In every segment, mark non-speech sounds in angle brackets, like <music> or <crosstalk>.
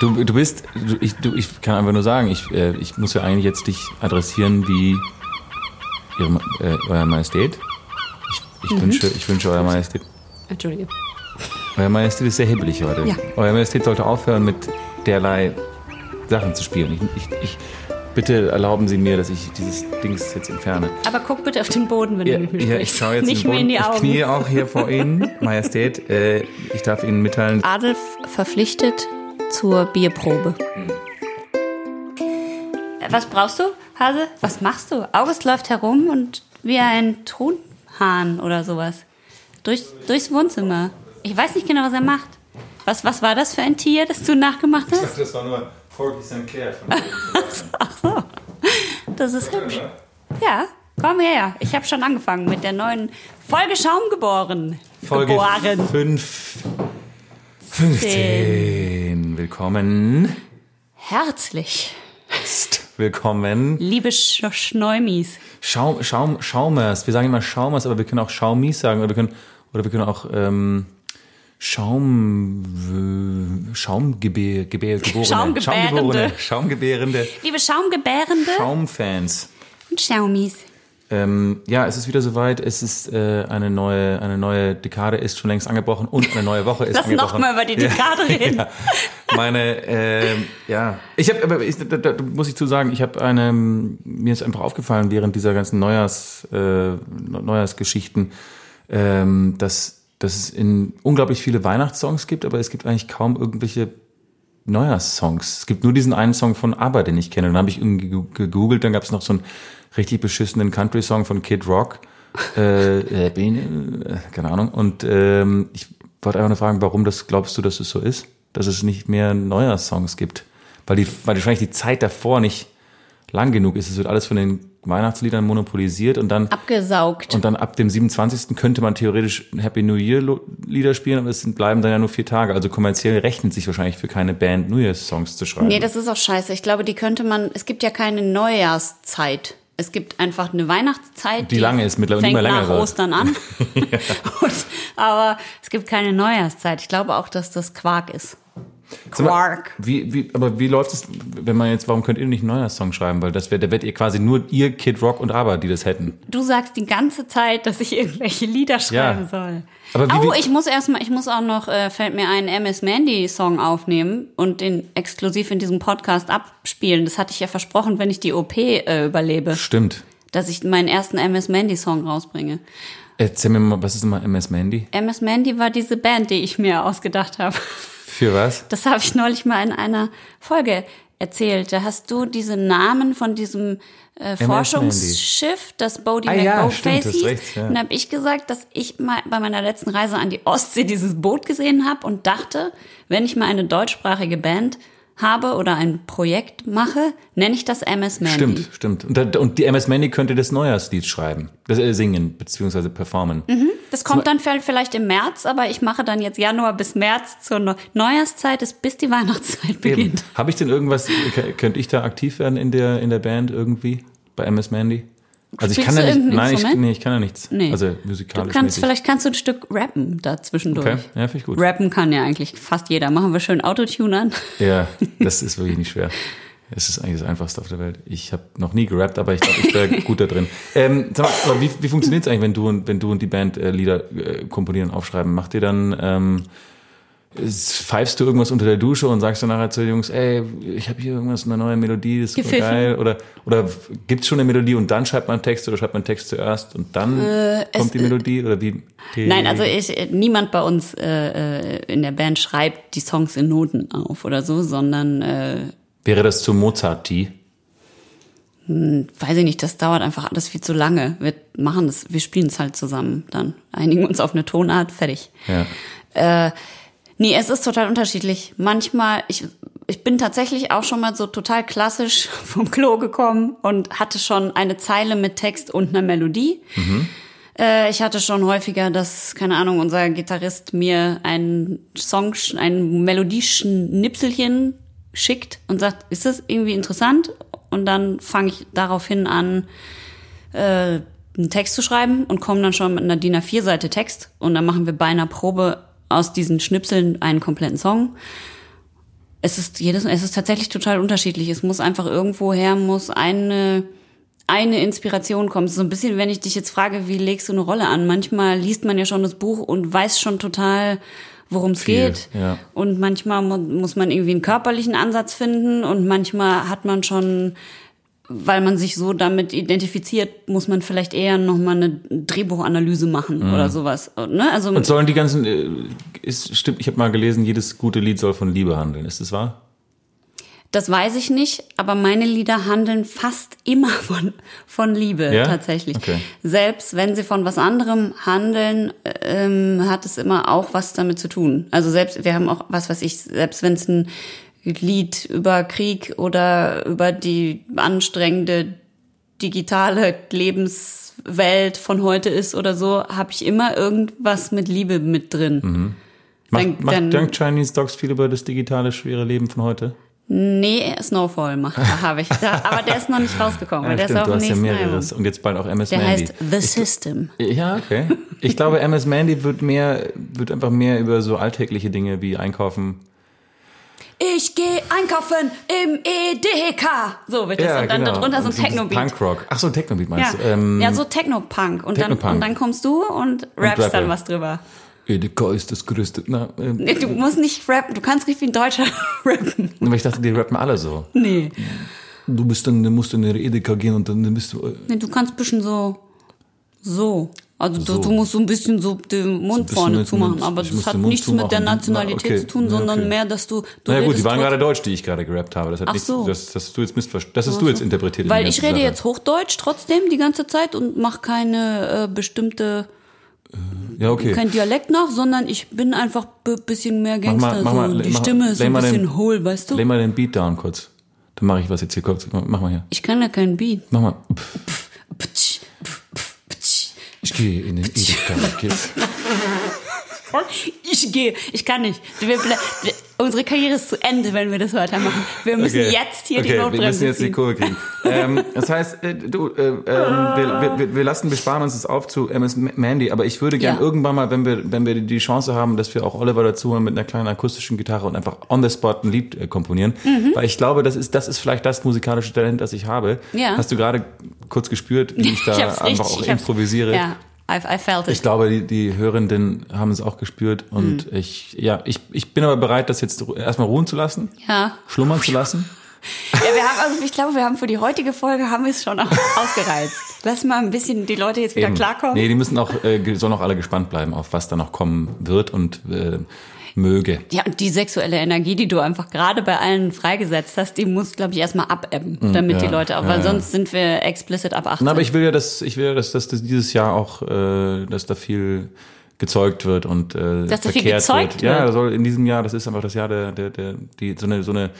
Du, du bist, du, ich, du, ich kann einfach nur sagen, ich, äh, ich muss ja eigentlich jetzt dich adressieren wie Ihre, äh, Euer Majestät. Ich, ich, wünsche, ich wünsche Euer Majestät. Entschuldige. Euer Majestät ist sehr hibbelig heute. Ja. Euer Majestät sollte aufhören mit derlei Sachen zu spielen. Ich, ich, ich bitte erlauben Sie mir, dass ich dieses Dings jetzt entferne. Aber guck bitte auf den Boden, wenn Ja, du mit mir ja, ich schaue jetzt Nicht mehr in die. Augen. Ich knie auch hier vor Ihnen, Majestät. Äh, ich darf Ihnen mitteilen, Adolf verpflichtet zur Bierprobe. Äh, Was brauchst du, Hase? Was machst du? August läuft herum und wie ein Thronhahn oder sowas. Durch, durchs Wohnzimmer. Ich weiß nicht genau, was er macht. Was, was war das für ein Tier, das du nachgemacht hast? das war nur Forky St. Clair. Ach so. Das ist hübsch. Ja, komm her. Ich habe schon angefangen mit der neuen Folge Schaum geboren. Folge Geboren. 5. 15. Willkommen. Herzlich, Willkommen. liebe Sch Schneumis. Schaum, Schaum, Schaumers. Wir sagen immer Schaumers, aber wir können auch Schaumis sagen. Oder wir können, oder wir können auch ähm, Schaum, Schaumgebär, Gebär, geborene, Schaumgebärende. Schaumgebärende, Liebe Schaumgebärende Schaumfans. und Schaumis. Ähm, ja, es ist wieder soweit. Es ist äh, eine neue, eine neue Dekade ist schon längst angebrochen und eine neue Woche ist Lass angebrochen. noch mal über die Dekade <laughs> reden. Ja, meine, ähm, ja, ich habe, aber ich, da, da muss ich zu sagen, ich habe eine, mir ist einfach aufgefallen während dieser ganzen Neujahrs, äh, Neujahrsgeschichten, ähm, dass, dass es in unglaublich viele Weihnachtssongs gibt, aber es gibt eigentlich kaum irgendwelche Neujahrssongs. Es gibt nur diesen einen Song von ABBA, den ich kenne. Und dann habe ich irgendwie gegoogelt, dann gab es noch so einen richtig beschissenen Country-Song von Kid Rock. Äh, <laughs> äh, äh, keine Ahnung. Und ähm, ich wollte einfach nur fragen, warum das glaubst du, dass es so ist? Dass es nicht mehr Neujahrssongs gibt? Weil die, weil wahrscheinlich die Zeit davor nicht lang genug ist. Es wird alles von den Weihnachtsliedern monopolisiert und dann Abgesaugt. und dann ab dem 27. könnte man theoretisch Happy New Year Lieder spielen, aber es sind, bleiben dann ja nur vier Tage. Also kommerziell rechnet sich wahrscheinlich für keine Band New Year's Songs zu schreiben. nee, das ist auch scheiße. Ich glaube, die könnte man. Es gibt ja keine Neujahrszeit. Es gibt einfach eine Weihnachtszeit, Die lange ist, mittlerweile fängt immer länger nach wird. Ostern an. <laughs> <laughs> Und, aber es gibt keine Neujahrszeit. Ich glaube auch, dass das Quark ist. Sag mal, Quark. Wie, wie, aber wie läuft es, wenn man jetzt, warum könnt ihr nicht einen Neujahrssong schreiben? Weil das wäre, da wärt ihr quasi nur ihr Kid Rock und Aber, die das hätten. Du sagst die ganze Zeit, dass ich irgendwelche Lieder schreiben Ja. soll. Aber wie- oh, ich muss erstmal, ich muss auch noch, äh, fällt mir ein MS Mandy Song aufnehmen und den exklusiv in diesem Podcast abspielen. Das hatte ich ja versprochen, wenn ich die OP äh, überlebe, Stimmt. dass ich meinen ersten MS Mandy Song rausbringe. Erzähl mir mal, was ist immer MS Mandy? MS Mandy war diese Band, die ich mir ausgedacht habe. Für was? Das habe ich neulich mal in einer Folge erzählt. Da hast du diese Namen von diesem äh, Forschungsschiff, das Bodie Ah ja, McBoatface hast hieß. recht, ja. Und habe ich gesagt, dass ich mal bei meiner letzten Reise an die Ostsee dieses Boot gesehen habe und dachte, wenn ich mal eine deutschsprachige Band habe oder ein Projekt mache, nenne ich das MS Mandy. Stimmt, stimmt. Und, und die MS Mandy könnte das Neujahrslied schreiben, das äh, singen beziehungsweise performen. Das kommt dann vielleicht im März, aber ich mache dann jetzt Januar bis März zur Neu Neujahrszeit, ist bis die <laughs> Weihnachtszeit beginnt. Habe ich denn irgendwas, könnte ich da aktiv werden in der, in der Band irgendwie? Bei MS Mandy? Also ich kann du ja nicht, nein, ich, nee, ich kann ja nichts. Nee. Also Du musikalisch kannst, mäßig. vielleicht kannst du ein Stück rappen da zwischendurch. Okay, ja, finde ich gut. Rappen kann ja eigentlich fast jeder. Machen wir schön Autotune an. Ja, <laughs> das ist wirklich nicht schwer. Es ist eigentlich das Einfachste auf der Welt. Ich habe noch nie gerappt, aber ich glaube, ich wäre gut da drin. <laughs> Ähm, sag mal, wie, wie funktioniert es eigentlich, wenn du und wenn du und die Band äh, Lieder äh, komponieren aufschreiben? Macht ihr dann ähm, es- pfeifst du irgendwas unter der Dusche und sagst dann nachher zu den Jungs, ey, ich habe hier irgendwas, eine neue Melodie, das ist geil. Oder, oder gibt's schon eine Melodie und dann schreibt man Text oder schreibt man Text zuerst und dann kommt die Melodie? Oder wie? Äh, Nein, also ich, äh, niemand bei uns äh, äh, in der Band schreibt die Songs in Noten auf oder so, sondern äh, Wäre das zu Mozart-T? weiß ich nicht, das dauert einfach alles viel zu lange. Wir machen es, wir spielen es halt zusammen dann. Einigen uns auf eine Tonart, fertig. Ja. Äh, nee, es ist total unterschiedlich. Manchmal, ich, ich bin tatsächlich auch schon mal so total klassisch <laughs> vom Klo gekommen und hatte schon eine Zeile mit Text und einer Melodie. Äh, ich hatte schon häufiger, dass, keine Ahnung, unser Gitarrist mir einen Song, ein Melodieschnipselchen schickt und sagt, ist das irgendwie interessant? Und dann fange ich daraufhin an, äh, einen Text zu schreiben und komme dann schon mit einer DIN A4-Seite Text und dann machen wir bei einer Probe aus diesen Schnipseln einen kompletten Song. es ist jedes, es ist tatsächlich total unterschiedlich. Es muss einfach irgendwoher muss eine eine Inspiration kommt. So ein bisschen, wenn ich dich jetzt frage, wie legst du eine Rolle an? Manchmal liest man ja schon das Buch und weiß schon total, worum es geht. ja. Und manchmal mu- muss man irgendwie einen körperlichen Ansatz finden und manchmal hat man schon, weil man sich so damit identifiziert, muss man vielleicht eher nochmal eine Drehbuchanalyse machen oder sowas. Ne? Also Und sollen die ganzen, äh, ist, stimmt, ich habe mal gelesen, jedes gute Lied soll von Liebe handeln. Ist das wahr? Das weiß ich nicht, aber meine Lieder handeln fast immer <laughs> von, von Liebe Ja? tatsächlich. Okay. Selbst wenn sie von was anderem handeln, ähm, hat es immer auch was damit zu tun. Also selbst, wir haben auch, was weiß ich, selbst wenn es ein Lied über Krieg oder über die anstrengende digitale Lebenswelt von heute ist oder so, habe ich immer irgendwas mit Liebe mit drin. Macht, Dann- macht dann- Chinese Dogs viel über das digitale, schwere Leben von heute? Nee, Snowfall macht, habe ich. Da, aber der ist noch nicht rausgekommen, weil der stimmt, ist du auf dem hast ja mehreres. Album. Und jetzt bald auch MS Der Mandy. heißt The System. Ja, okay. Ich glaube, MS Mandy wird mehr, wird einfach mehr über so alltägliche Dinge wie Einkaufen. Ich gehe einkaufen im EDK. So wird das. und dann darunter so ein Und Techno-Beat. Punkrock. Ach so, Techno-Beat Ja. meinst du? Ähm, ja, so Techno-Punk. Und, dann, Techno-Punk. und dann kommst du und rappst rappe. dann was drüber. Edeka ist das größte. Na, Nee, Du musst nicht rappen, du kannst richtig wie ein Deutscher <laughs> rappen. aber ich dachte, die rappen alle so. Nee. Du bist dann, musst du in der Edeka gehen und dann bist du. äh, nee du kannst ein bisschen so, so. Also So. Du, du musst so ein bisschen so den Mund bisschen vorne zumachen, mit- aber das hat den Mund nichts mit der zumachen. Nationalität Na, okay. zu tun, sondern okay. mehr, dass du, du Naja gut, die waren gerade deutsch, die ich gerade gerappt habe. Das hat Ach nichts, so. das, das hast du jetzt missverstanden. Das hast du jetzt interpretiert. in Weil ich rede Sache. jetzt Hochdeutsch trotzdem die ganze Zeit und mache keine äh, bestimmte, Ja, okay. kein Dialekt nach, sondern ich bin einfach ein bisschen mehr Mach mal- Gangster. mach mal- so. Die mach- Stimme ist lay ein mal den- bisschen hohl, weißt Lay du? mal den Beat down kurz. Dann mache ich was jetzt hier kurz. Mach mal hier. Ich kann ja keinen Beat. Mach mal. Ptsch, pf, pf, ptsch. Ich gehe in den Edeka. Gehe- <laughs> Ich gehe, ich kann nicht. Wir, unsere Karriere ist zu Ende, wenn wir das weitermachen. Wir müssen Okay. jetzt hier okay, die wir müssen Notbremse jetzt die. Kurve kriegen. ähm, das heißt, äh, du, äh, ähm, wir, wir, wir lassen, wir sparen uns das auf zu MS Mandy, aber ich würde gern Ja. irgendwann mal, wenn wir, wenn wir die Chance haben, dass wir auch Oliver dazu holen mit einer kleinen akustischen Gitarre und einfach on the spot ein Lied äh, komponieren, weil ich glaube, das ist, das ist vielleicht das musikalische Talent, das ich habe. Mhm. Ja. Hast du gerade kurz gespürt, wie ich <laughs> da Ich einfach richtig- auch improvisiere? Ja, I, I felt it. Ich glaube, die, die Hörenden haben es auch gespürt und Mhm. ich, ja, ich, ich bin aber bereit, das jetzt erstmal ruhen zu lassen, ja. schlummern zu lassen. <laughs> Ja, wir haben, also ich glaube, wir haben für die heutige Folge haben wir es schon <laughs> ausgereizt. Lass mal ein bisschen die Leute jetzt wieder Eben. klarkommen. Nee, die müssen auch, äh, sollen auch alle gespannt bleiben, auf was da noch kommen wird und äh, möge. Ja, und die sexuelle Energie, die du einfach gerade bei allen freigesetzt hast, die muss, glaube ich, erstmal abebben, damit Mm, ja, die Leute auch, ja, weil ja. sonst sind wir explicit ab 18. Na, aber ich will ja, dass ich will, ja, dass, dass das dieses Jahr auch, äh, dass da viel gezeugt wird und äh, Dass da viel verkehrt gezeugt wird. Ja, wird? soll in diesem Jahr, das ist einfach das Jahr der, der, der die so eine so eine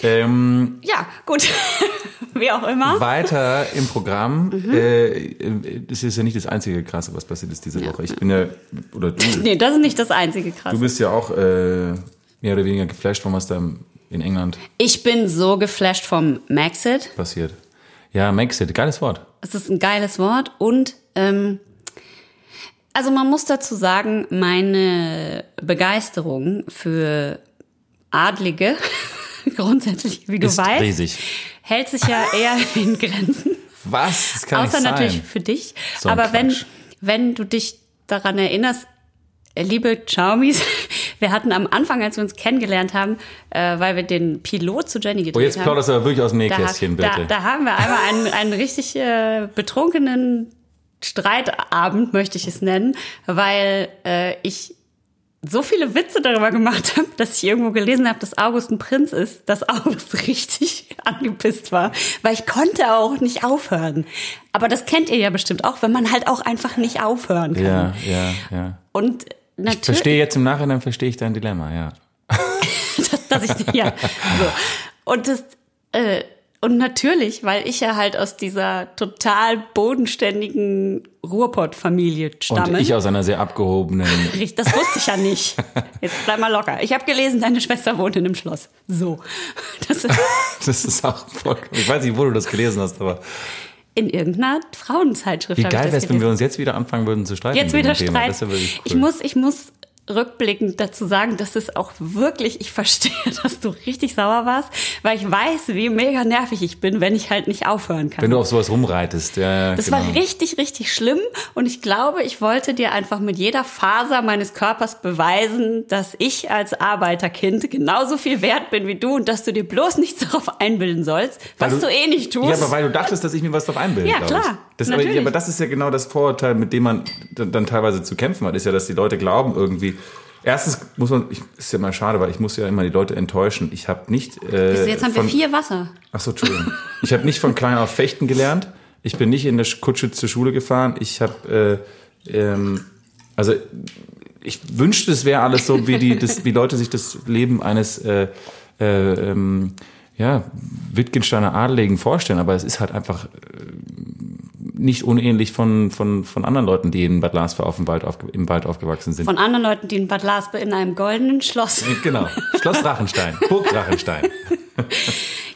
ähm, ja, gut. <laughs> Wie auch immer. Weiter im Programm. Mhm. Äh, das ist ja nicht das einzige Krasse, was passiert ist diese Woche. Ich bin ja, oder du, <laughs> Nee, das ist nicht das einzige krass. du bist ja auch äh, mehr oder weniger geflasht von was da in England Ich bin so geflasht vom Maxit. passiert. Ja, Maxit, geiles Wort. Es ist ein geiles Wort und ähm, also man muss dazu sagen, meine Begeisterung für Adlige <laughs> <laughs> grundsätzlich, wie du Ist weißt, riesig. hält sich ja eher <laughs> in Grenzen. Was? Das kann Außer nicht sein. natürlich für dich. So Aber wenn, Quatsch. wenn du dich daran erinnerst, äh, liebe Xiaomis, <laughs> wir hatten am Anfang, als wir uns kennengelernt haben, äh, weil wir den Pilot zu Jenny gedreht Oh, jetzt haben. plauderst du aber wirklich aus dem da, Nähkästchen, da, bitte. da haben wir einmal einen, einen richtig äh, betrunkenen Streitabend, möchte ich es nennen, weil äh, ich so viele Witze darüber gemacht habe, <laughs> dass ich irgendwo gelesen habe, dass August ein Prinz ist, dass August <laughs> richtig angepisst war, weil ich konnte auch nicht aufhören. Aber das kennt ihr ja bestimmt auch, wenn man halt auch einfach nicht aufhören kann. ja, ja, ja. Und Ich natürlich, verstehe jetzt im Nachhinein, verstehe ich dein Dilemma, ja. <laughs> dass, dass ich ja so und das äh, und natürlich, weil ich ja halt aus dieser total bodenständigen Ruhrpott-Familie stamme. Und ich aus einer sehr abgehobenen. <laughs> Das wusste ich ja nicht. Jetzt bleib mal locker. Ich habe gelesen, deine Schwester wohnt in einem Schloss. So. <laughs> Das ist <laughs> Das ist auch vollkommen. Ich weiß nicht, wo du das gelesen hast, aber in irgendeiner Frauenzeitschrift. wie geil wäre es, wenn wir uns jetzt wieder anfangen würden zu streiten. Jetzt wieder streiten. Cool. Ich muss, ich muss rückblickend dazu sagen, dass es auch wirklich, ich verstehe, <laughs> dass du richtig sauer warst, weil ich weiß, wie mega nervig ich bin, wenn ich halt nicht aufhören kann. Wenn du auf sowas rumreitest, ja. Das genau. war richtig, richtig schlimm und ich glaube, ich wollte dir einfach mit jeder Faser meines Körpers beweisen, dass ich als Arbeiterkind genauso viel wert bin wie du und dass du dir bloß nichts darauf einbilden sollst, was du, du, eh nicht tust. Ja, aber weil du dachtest, dass ich mir was darauf einbilde. Ja, klar. Das, aber, aber das ist ja genau das Vorurteil, mit dem man dann teilweise zu kämpfen hat, ist ja, dass die Leute glauben irgendwie, Erstens muss man, ich, ist ja mal schade, weil ich muss ja immer die Leute enttäuschen. Ich habe nicht. Äh, jetzt haben von, wir vier Wasser. Ach so, Entschuldigung. Ich habe nicht von klein auf Fechten gelernt. Ich bin nicht in der Kutsche zur Schule gefahren. Ich habe, äh, ähm, also ich wünschte, es wäre alles so, wie die, das, wie Leute sich das Leben eines äh, äh, ähm, ja, Wittgensteiner Adeligen vorstellen, aber es ist halt einfach äh, nicht unähnlich von, von, von anderen Leuten, die in Bad Larsvor auf dem Wald auf, im Wald aufgewachsen sind. Von anderen Leuten, die in Bad Larsbe in einem goldenen Schloss. Genau. Schloss Drachenstein. Burg Drachenstein. <laughs> <laughs>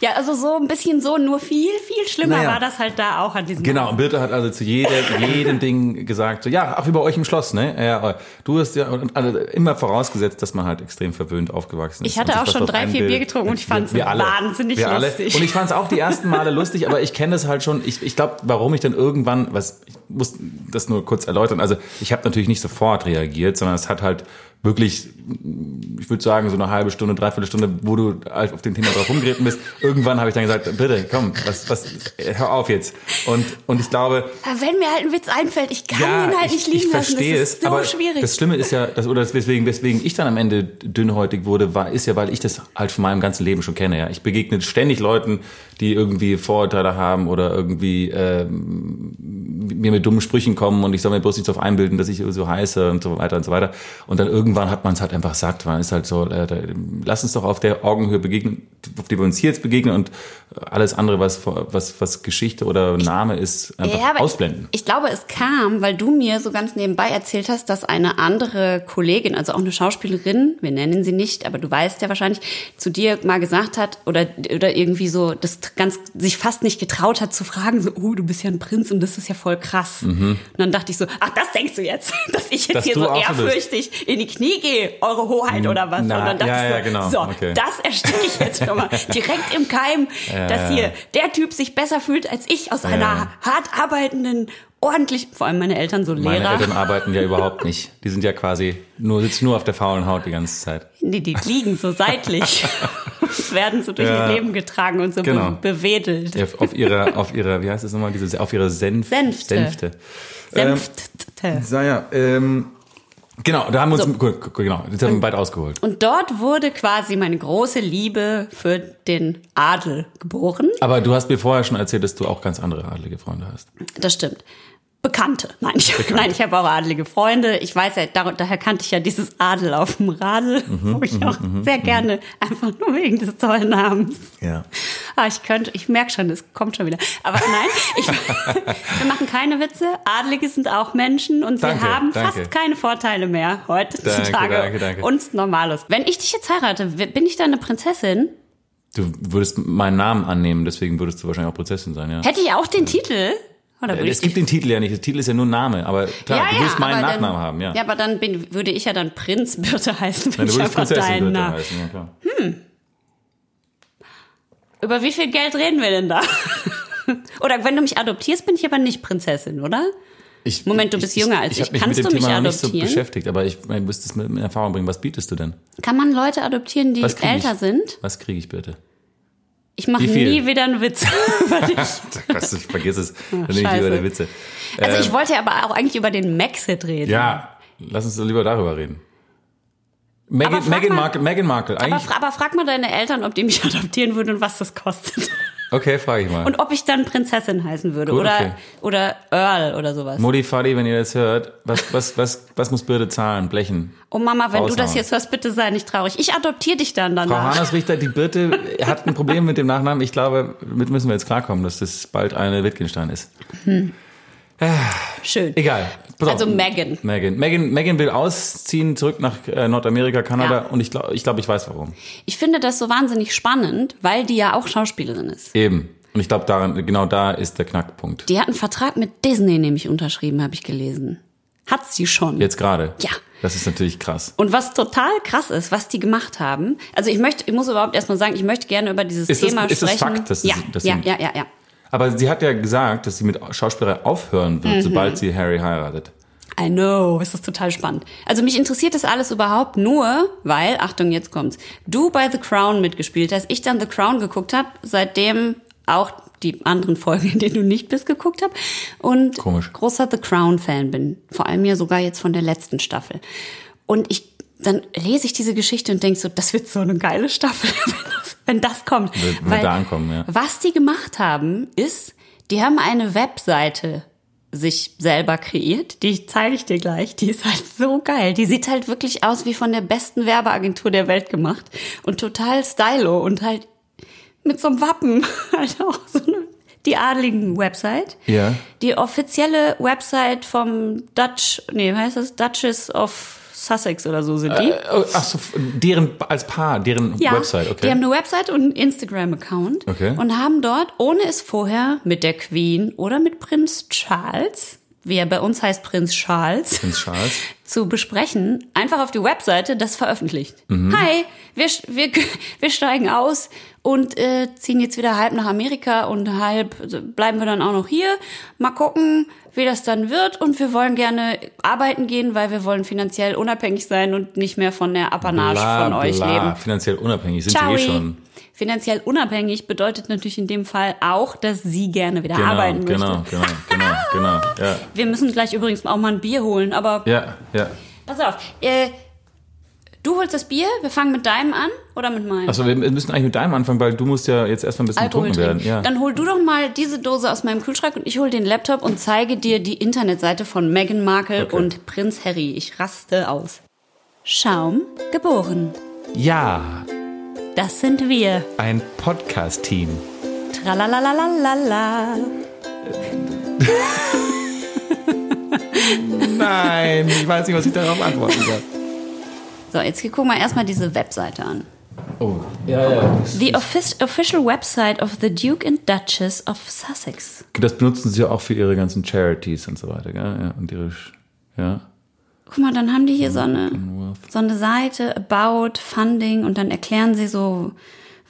Ja, also so ein bisschen so, nur viel, viel schlimmer Naja. war das halt da auch an diesem Genau, und Birte hat also zu jedem, <laughs> jedem Ding gesagt, so, ja, ach, wie bei euch im Schloss, ne? Ja, du hast ja, also immer vorausgesetzt, dass man halt extrem verwöhnt aufgewachsen ist. Ich hatte auch schon drei, vier. Bier getrunken und ich Wir alle. wahnsinnig wir alle. lustig. Und ich fand es auch die ersten Male lustig, aber ich kenne das halt schon. Ich, ich glaube, warum ich dann irgendwann, was ich muss das nur kurz erläutern. Also ich habe natürlich nicht sofort reagiert, sondern es hat halt wirklich, ich würde sagen, so eine halbe Stunde, dreiviertel Stunde, wo du halt auf dem Thema drauf rumgeritten bist. <laughs> Irgendwann habe ich dann gesagt, bitte, komm, was, was, hör auf jetzt. Und, und ich glaube, Aber wenn mir halt ein Witz einfällt, ich kann ihn halt nicht ich, liegen ich lassen. verstehe Das es, ist so aber schwierig. das Schlimme ist ja, dass, oder weswegen, weswegen ich dann am Ende dünnhäutig wurde, war, ist ja, weil ich das halt von meinem ganzen Leben schon kenne. Ja, ich begegne ständig Leuten, die irgendwie Vorurteile haben oder irgendwie ähm, mir mit dummen Sprüchen kommen und ich soll mir bloß nicht darauf einbilden, dass ich so heiße und so weiter und so weiter. Und dann irgendwann hat man es halt einfach satt. Man ist halt so, äh, lass uns doch auf der Augenhöhe begegnen, auf die wir uns hier jetzt begegnen und alles andere, was was was Geschichte oder Name ist, einfach Ja, ausblenden. Ich, ich glaube, es kam, weil du mir so ganz nebenbei erzählt hast, dass eine andere Kollegin, also auch eine Schauspielerin, wir nennen sie nicht, aber du weißt ja wahrscheinlich, zu dir mal gesagt hat oder oder irgendwie so das ganz sich fast nicht getraut hat zu fragen, so, oh, du bist ja ein Prinz und das ist ja voll krass. Und dann dachte ich so, ach, das denkst du jetzt, <laughs> dass ich jetzt Mhm. Dass hier so ehrfürchtig in die Knie gehe, eure Hoheit oder was? Na, und dann dachte ja, ich so, ja, genau, so, okay. das ersticke ich jetzt schon mal <laughs> direkt im Keim, dass hier der Typ sich besser fühlt als ich aus einer ja. hart arbeitenden, ordentlich, vor allem meine Eltern so Meine Lehrer, Eltern <laughs> arbeiten ja überhaupt nicht. Die sind ja quasi nur, sitzen nur auf der faulen Haut die ganze Zeit. die, die liegen so seitlich, <laughs> werden so durch Ja. ihr Leben getragen und so Genau. be bewedelt. Ja, auf ihrer, auf ihrer, wie heißt das nochmal, diese, auf ihrer Senf, Senfte. Senfte. Ähm, Senfte. so, ja, ähm, genau, da haben wir uns, So. gut, genau, jetzt haben wir weit ausgeholt. Und dort wurde quasi meine große Liebe für den Adel geboren. Aber du hast mir vorher schon erzählt, dass du auch ganz andere adlige Freunde hast. Das stimmt. Bekannte. Nein, ich, nein, ich habe auch adlige Freunde. Ich weiß ja, dar daher kannte ich ja dieses Adel auf dem Radl, Mhm, <laughs> wo ich auch sehr gerne, einfach nur wegen des tollen Namens. Ja. Ah, ich könnte, ich merke schon, es kommt schon wieder. Aber nein, ich, <laughs> wir machen keine Witze. Adlige sind auch Menschen und sie Danke, haben danke. fast keine Vorteile mehr heutzutage. danke, danke. Uns Normales. Wenn ich dich jetzt heirate, bin ich dann eine Prinzessin? Du würdest meinen Namen annehmen, deswegen würdest du wahrscheinlich auch Prinzessin sein, ja. Hätte ich auch den Titel? Oder würde Es ich gibt den Titel ja nicht, der Titel ist ja nur Name, aber klar, du würdest meinen aber Nachnamen dann, haben, ja. Ja, aber dann bin, würde ich ja dann Prinz Birte <laughs> heißen, wenn Nein, du ich würdest Prinzessin deinen Birte Namen. heißen, ja klar. Über wie viel Geld reden wir denn da? <laughs> oder wenn du mich adoptierst, bin ich aber nicht Prinzessin, oder? Ich, Moment, du bist jünger als ich. Ich ich. mich Kannst mit dem du mich Thema noch nicht so adoptieren? beschäftigt, aber ich, ich müsste es mit, mit Erfahrung bringen. Was bietest du denn? Kann man Leute adoptieren, die älter ich? sind? Was kriege ich bitte? Ich mache nie wieder einen Witz <laughs> <laughs> über dich. Vergiss es. Dann nehme ich lieber der Witze. Also Ähm, ich wollte aber auch eigentlich über den Maxit reden. Ja, lass uns doch lieber darüber reden. Meghan, Meghan mal- Markle, Meghan Markle, Aber, aber frag mal deine Eltern, ob die mich <laughs> adoptieren würden und was das kostet. Okay, frage ich mal. Und ob ich dann Prinzessin heißen würde Gut, oder, okay. oder Earl oder sowas. Mutti, Fadi, wenn ihr das hört, was, was, was, was muss Birte zahlen? Blechen. Oh Mama, wenn du das jetzt hörst, bitte sei nicht traurig. Ich adoptiere dich dann Frau danach. Hanersrichter, die Birte hat ein Problem mit dem Nachnamen. Ich glaube, damit müssen wir jetzt klarkommen, dass das bald eine Wittgenstein ist. Schön. Egal. Also Meghan. Meghan. Meghan, Meghan will ausziehen, zurück nach äh, Nordamerika, Kanada. Ja. Und ich glaube, ich, glaub, ich weiß warum. Ich finde das so wahnsinnig spannend, weil die ja auch Schauspielerin ist. Eben. Und ich glaube, daran, genau da ist der Knackpunkt. Die hat einen Vertrag mit Disney nämlich unterschrieben, habe ich gelesen. Hat sie schon. Jetzt gerade. Ja. Das ist natürlich krass. Und was total krass ist, was die gemacht haben, also ich möchte, ich muss überhaupt erstmal sagen, ich möchte gerne über dieses Ist das- Thema ist das sprechen. Fakt, dass ja, dass ja, ja, ja, ja. Aber sie hat ja gesagt, dass sie mit Schauspielerei aufhören Mhm. wird, sobald sie Harry heiratet. I know, ist das total spannend. Also mich interessiert das alles überhaupt nur, weil, Achtung, jetzt kommt's, du bei The Crown mitgespielt hast, ich dann The Crown geguckt habe, seitdem auch die anderen Folgen, in denen du nicht bist, geguckt habe und Komisch. großer The Crown-Fan bin. Vor allem ja sogar jetzt von der letzten Staffel. Und ich dann lese ich diese Geschichte und denke so, das wird so eine geile Staffel, <laughs> wenn das, wenn das kommt. Wird- wird da ankommen, ja. Was die gemacht haben, ist, die haben eine Webseite sich selber kreiert. Die zeige ich dir gleich. Die ist halt so geil. Die sieht halt wirklich aus wie von der besten Werbeagentur der Welt gemacht. Und total stylo und halt mit so einem Wappen. <laughs> Halt auch so eine, die adligen Website. Ja. Die offizielle Website vom Dutch, nee, wie heißt das? Duchess of Sussex oder so sind die. Äh, oh, ach so, deren, als Paar, deren Ja, Website, okay. die haben eine Website und einen Instagram-Account Okay. und haben dort, ohne es vorher mit der Queen oder mit Prinz Charles, wie er bei uns heißt Prinz Charles, Prinz Charles. <laughs> zu besprechen, einfach auf die Webseite das veröffentlicht. Mhm. Hi, wir, wir, <laughs> wir steigen aus und äh, ziehen jetzt wieder halb nach Amerika und halb also bleiben wir dann auch noch hier. Mal gucken, wie das dann wird und wir wollen gerne arbeiten gehen, weil wir wollen finanziell unabhängig sein und nicht mehr von der Apanage Bla, von euch bla. leben. Finanziell unabhängig sind Ciao. sie eh schon. Finanziell unabhängig bedeutet natürlich in dem Fall auch, dass sie gerne wieder Genau, arbeiten möchte. genau, genau, genau, genau. Ja, <laughs> Wir müssen gleich übrigens auch mal ein Bier holen, aber ja, ja. pass auf. Äh, du holst das Bier, wir fangen mit deinem an oder mit meinem? Also wir müssen eigentlich mit deinem anfangen, weil du musst ja jetzt erstmal ein bisschen Alkohol betrunken trinken. werden. Ja. Dann hol du doch mal diese Dose aus meinem Kühlschrank und ich hol den Laptop und zeige dir die Internetseite von Meghan Markle Okay. und Prinz Harry. Ich raste aus. Schaum geboren. ja, Das sind wir. ein Podcast-Team. Tralalalalala. Nein, ich weiß nicht, was ich darauf antworten soll. So, jetzt guck mal erstmal diese Webseite an. Oh, ja, ja. The offic official website of the Duke and Duchess of Sussex. Das benutzen sie ja auch für ihre ganzen Charities und so weiter, gell? Ja, und ihre, Sch- ja. Guck mal, dann haben die hier so eine, so eine Seite, About, Funding, und dann erklären sie so,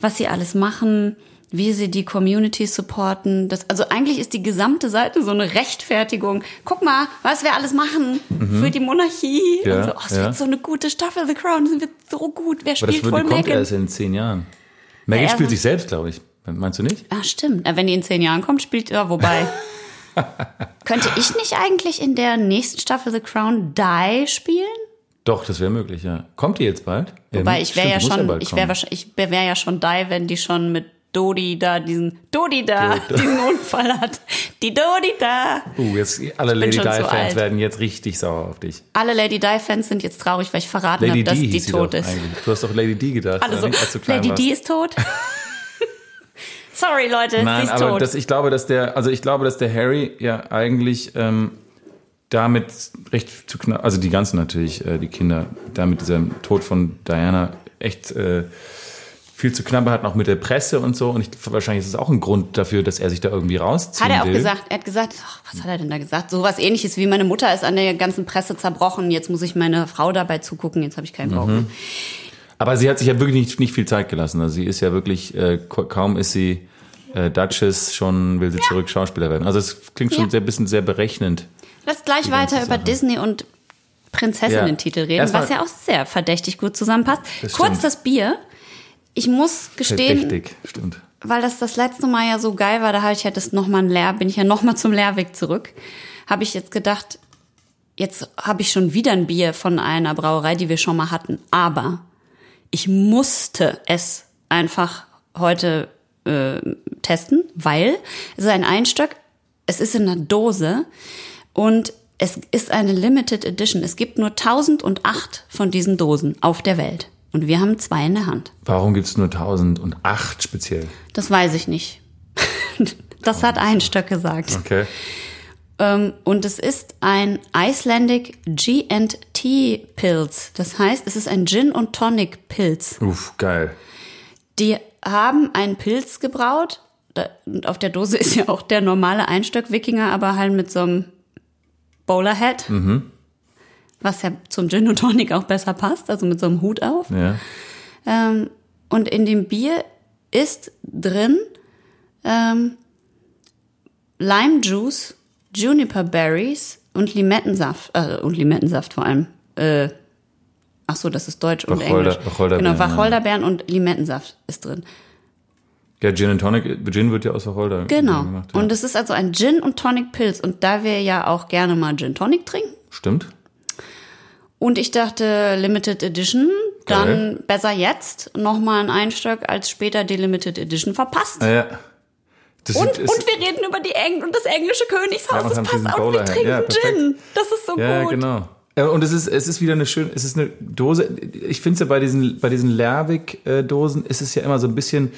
was sie alles machen, wie sie die Community supporten. Das, also eigentlich ist die gesamte Seite so eine Rechtfertigung. Guck mal, was wir alles machen für die Monarchie. Mhm. Ja, und so, oh, es ja. wird so eine gute Staffel, The Crown, das wird so gut. Wer Aber das spielt wohl kommt erst in zehn Jahren. Megan Ja, spielt sich selbst, glaube ich. Meinst du nicht? Ja, stimmt. Wenn die in zehn Jahren kommt, spielt ja, wobei. <laughs> Könnte ich nicht eigentlich in der nächsten Staffel The Crown Die spielen? Doch, das wäre möglich, ja. Kommt die jetzt bald? Wobei Ähm, ich wäre ja schon, bald ich wäre kommen. wahrscheinlich, ich wäre ja schon Die, wenn die schon mit Dodi da diesen Dodi da diesen Unfall hat. Die Dodi da. Uh, jetzt alle Lady alt. werden jetzt richtig sauer auf dich. Alle Lady Di Fans sind jetzt traurig, weil ich verraten habe, dass die tot ist. eigentlich. Du hast doch Lady D gedacht, Alle oder so, nicht, als Lady warst. D ist tot. <laughs> Sorry Leute, sie Nein, ist aber tot. das, ich glaube, dass der, also ich glaube, dass der Harry ja eigentlich ähm, damit recht zu knapp, also die ganzen natürlich, äh, die Kinder, da mit diesem Tod von Diana echt äh, viel zu knabbern hatten, auch mit der Presse und so. Und ich, wahrscheinlich ist es auch ein Grund dafür, dass er sich da irgendwie rausziehen Hat er auch will. gesagt. Er hat gesagt, ach, was hat er denn da gesagt? So was ähnliches wie meine Mutter ist an der ganzen Presse zerbrochen. Jetzt muss ich meine Frau dabei zugucken. Jetzt habe ich keinen Bock. Mhm. Aber sie hat sich ja wirklich nicht, nicht viel Zeit gelassen. Also sie ist ja wirklich, äh, ka- kaum ist sie äh, Duchess, schon will sie zurück Schauspieler werden. Also es klingt schon Ja. sehr bisschen sehr berechnend. Lass gleich weiter über Sache. Disney und Prinzessinnen-Titel reden, Erstmal- was ja auch sehr verdächtig gut zusammenpasst. Das Kurz stimmt. das Bier. Ich muss gestehen, Verdächtig, stimmt. weil das das letzte Mal ja so geil war, da hatte ich ja das noch mal ein Leer, bin ich ja noch mal zum Leerweg zurück. Habe ich jetzt gedacht, jetzt habe ich schon wieder ein Bier von einer Brauerei, die wir schon mal hatten. Aber ich musste es einfach heute äh, testen, weil es ist ein Einstock, es ist in einer Dose und es ist eine Limited Edition. Es gibt nur 1008 von diesen Dosen auf der Welt. Und wir haben zwei in der Hand. Warum gibt es nur 1008 speziell? Das weiß ich nicht. <laughs> Das hat Einstöck gesagt. Okay. Ähm, und es ist ein Icelandic G&T Pilz. Das heißt, es ist ein Gin und Tonic Pilz. Uff, geil. Die haben einen Pilz gebraut. Und auf der Dose <laughs> ist ja auch der normale Einstöck-Wikinger, aber halt mit so einem Bowlerhead. was ja zum Gin und Tonic auch besser passt, also mit so einem Hut auf. Ja. Ähm, und in dem Bier ist drin ähm, Lime Juice, Juniper Berries und Limettensaft. Äh, und Limettensaft vor allem. Äh, ach so, das ist Deutsch und Wacholder- Englisch. Wacholderbeeren, genau, Wacholderbeeren und Limettensaft ist drin. Ja, Gin and Tonic, Gin wird ja aus Wacholder Genau. gemacht. Ja. Und es ist also ein Gin und Tonic Pilz. Und da wir ja auch gerne mal Gin Tonic trinken. Stimmt. Und ich dachte, Limited Edition, dann Geil. besser jetzt nochmal ein Einstück als später die Limited Edition verpasst. Ah, ja. Das Und, sieht- und ist- wir reden über die Eng und das englische Königshaus. Ja, das passt auch. Wir trinken Ja. Gin. Das ist so Ja, gut. genau. Äh, Und es ist, es ist wieder eine schöne, es ist eine Dose. Ich finde es ja bei diesen, bei diesen Lerwick-Dosen ist es ja immer so ein bisschen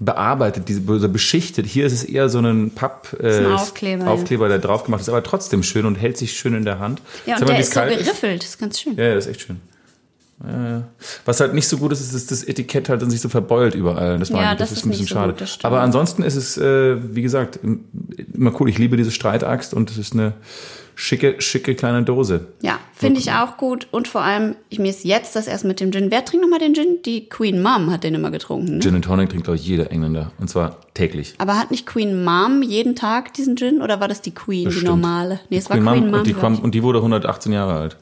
bearbeitet, diese so beschichtet. Hier ist es eher so ein Papp, äh, ein Aufkleber, ja. Aufkleber, der drauf gemacht ist, aber trotzdem schön und hält sich schön in der Hand. Ja, Sag und der ist so geriffelt. Das ist ganz schön. Ja, ja, das ist echt schön. Ja, ja. Was halt nicht so gut ist, ist, dass das Etikett halt dann sich so verbeult überall. Das, mag Ja, das, das ist ist ein bisschen so schade. gut. Aber ansonsten ist es, äh, wie gesagt, im- immer cool. Ich liebe diese Streitaxt und es ist eine schicke, schicke kleine Dose. Ja, finde ich auch gut. Und vor allem, ich, mir ist jetzt das erst mit dem Gin. Wer trinkt nochmal den Gin? Die Queen Mom hat den immer getrunken. Ne? Gin and Tonic trinkt, glaube ich, jeder Engländer. Und zwar täglich. Aber hat nicht Queen Mom jeden Tag diesen Gin? Oder war das die Queen, die Bestimmt. normale? Nee, es war Queen Mom, Mom. und, die und die wurde 118 Jahre alt.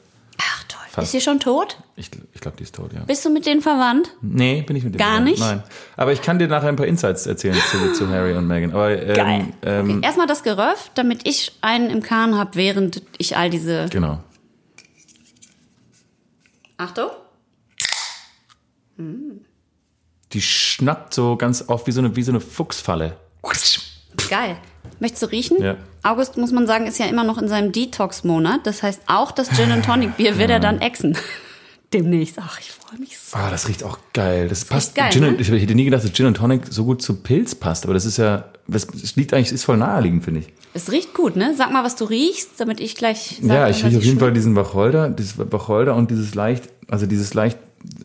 Fast. Ist sie schon tot? Ich, ich glaube, die ist tot, ja. Bist du mit denen verwandt? Nee, bin ich mit dem Gar verwandt. nicht? Nein. Aber ich kann dir nachher ein paar Insights erzählen zu, zu Harry und Meghan. Aber, ähm, Geil. Ähm, Okay. Erstmal das Geröff, damit ich einen im Kahn habe, während ich all diese. Genau. Achtung. Die schnappt so ganz auf wie so eine, wie so eine Fuchsfalle. Geil. Möchtest du riechen? Ja. August, muss man sagen, ist ja immer noch in seinem Detox-Monat. Das heißt, auch das Gin and Tonic Bier wird er dann exen. <laughs> Demnächst. Ach, ich freue mich so. Ah, das riecht auch geil. Das, passt. geil, Gin ne? und, Ich hätte nie gedacht, dass Gin und Tonic so gut zu Pilz passt. Aber das ist ja, das, das liegt eigentlich, ist voll naheliegend, finde ich. Es riecht gut, ne? Sag mal, was du riechst, damit ich gleich sag, ja, ich rieche auf jeden Fall diesen Wacholder, dieses Wacholder und dieses leicht, also dieses leicht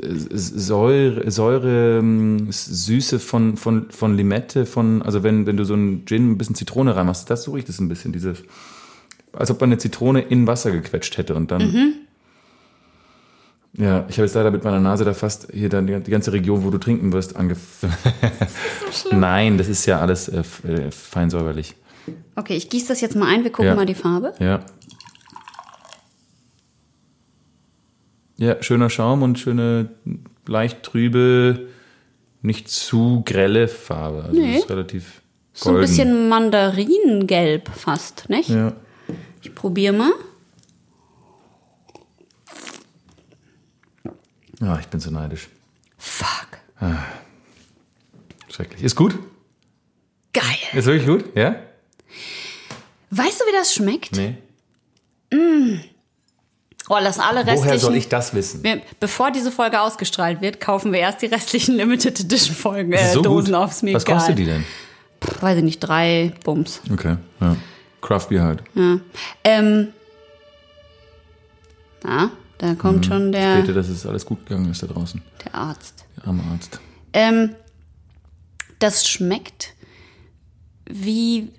Säure, Säure ähm, Süße von, von, von Limette, von, also wenn, wenn du so einen Gin ein bisschen Zitrone reinmachst, das so riecht es ein bisschen, dieses, als ob man eine Zitrone in Wasser gequetscht hätte und dann. Mhm. Ja, ich habe jetzt leider mit meiner Nase da fast hier dann die ganze Region, wo du trinken wirst, angefangen. <laughs> Nein, das ist ja alles äh, äh, fein säuberlich. Okay, ich gieße das jetzt mal ein. Wir gucken Ja. mal die Farbe. Ja. Ja, schöner Schaum und schöne, leicht trübe, nicht zu grelle Farbe. Also Nee. ist relativ So ein golden. bisschen Mandarinengelb fast, nicht? Ja. Ich probiere mal. ja, ich bin so neidisch. Fuck. Schrecklich. Ist gut? Geil. Ist wirklich gut? Ja? Weißt du, wie das schmeckt? Nee. Oh, lass alle restlichen. Woher soll ich das wissen? Wir, bevor diese Folge ausgestrahlt wird, kaufen wir erst die restlichen <laughs> Limited Edition Folgen, äh, So Dosen gut. aufs mir Was kostet die denn? Pff, weiß ich nicht, drei Bums. Okay, ja. Craft Beer halt. Ähm, na, da kommt schon Ich der, bete, dass es alles gut gegangen ist da draußen. der Arzt. Der arme Arzt. Ähm, das schmeckt wie,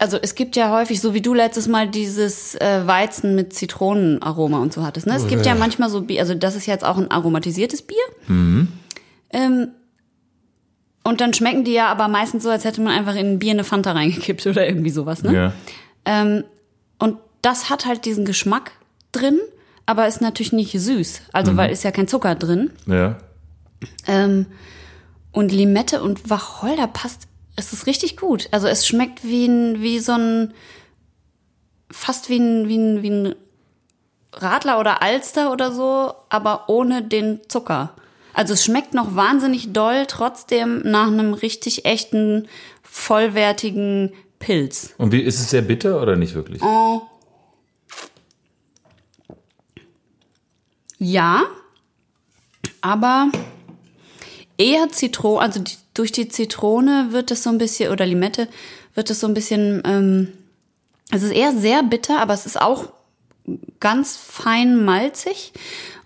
also es gibt ja häufig, so wie du letztes Mal dieses äh, Weizen mit Zitronenaroma und so hattest. Ne? Es gibt ja manchmal so Bier, also das ist jetzt auch ein aromatisiertes Bier. Ähm, und dann schmecken die ja aber meistens so, als hätte man einfach in ein Bier eine Fanta reingekippt oder irgendwie sowas. Ne? Ja. Ähm, und das hat halt diesen Geschmack drin, aber ist natürlich nicht süß. Also weil ist ja kein Zucker drin. Ja. Ähm, und Limette und Wacholder passt. Es ist richtig gut. Also es schmeckt wie ein, wie so ein, fast wie ein, wie ein, wie ein Radler oder Alster oder so, aber ohne den Zucker. Also es schmeckt noch wahnsinnig doll, trotzdem nach einem richtig echten, vollwertigen Pilz. Und wie, ist es sehr bitter oder nicht wirklich? Ja, aber eher Zitrone, also die, durch die Zitrone wird es so ein bisschen, oder Limette, wird es so ein bisschen, ähm, es ist eher sehr bitter, aber es ist auch ganz fein malzig.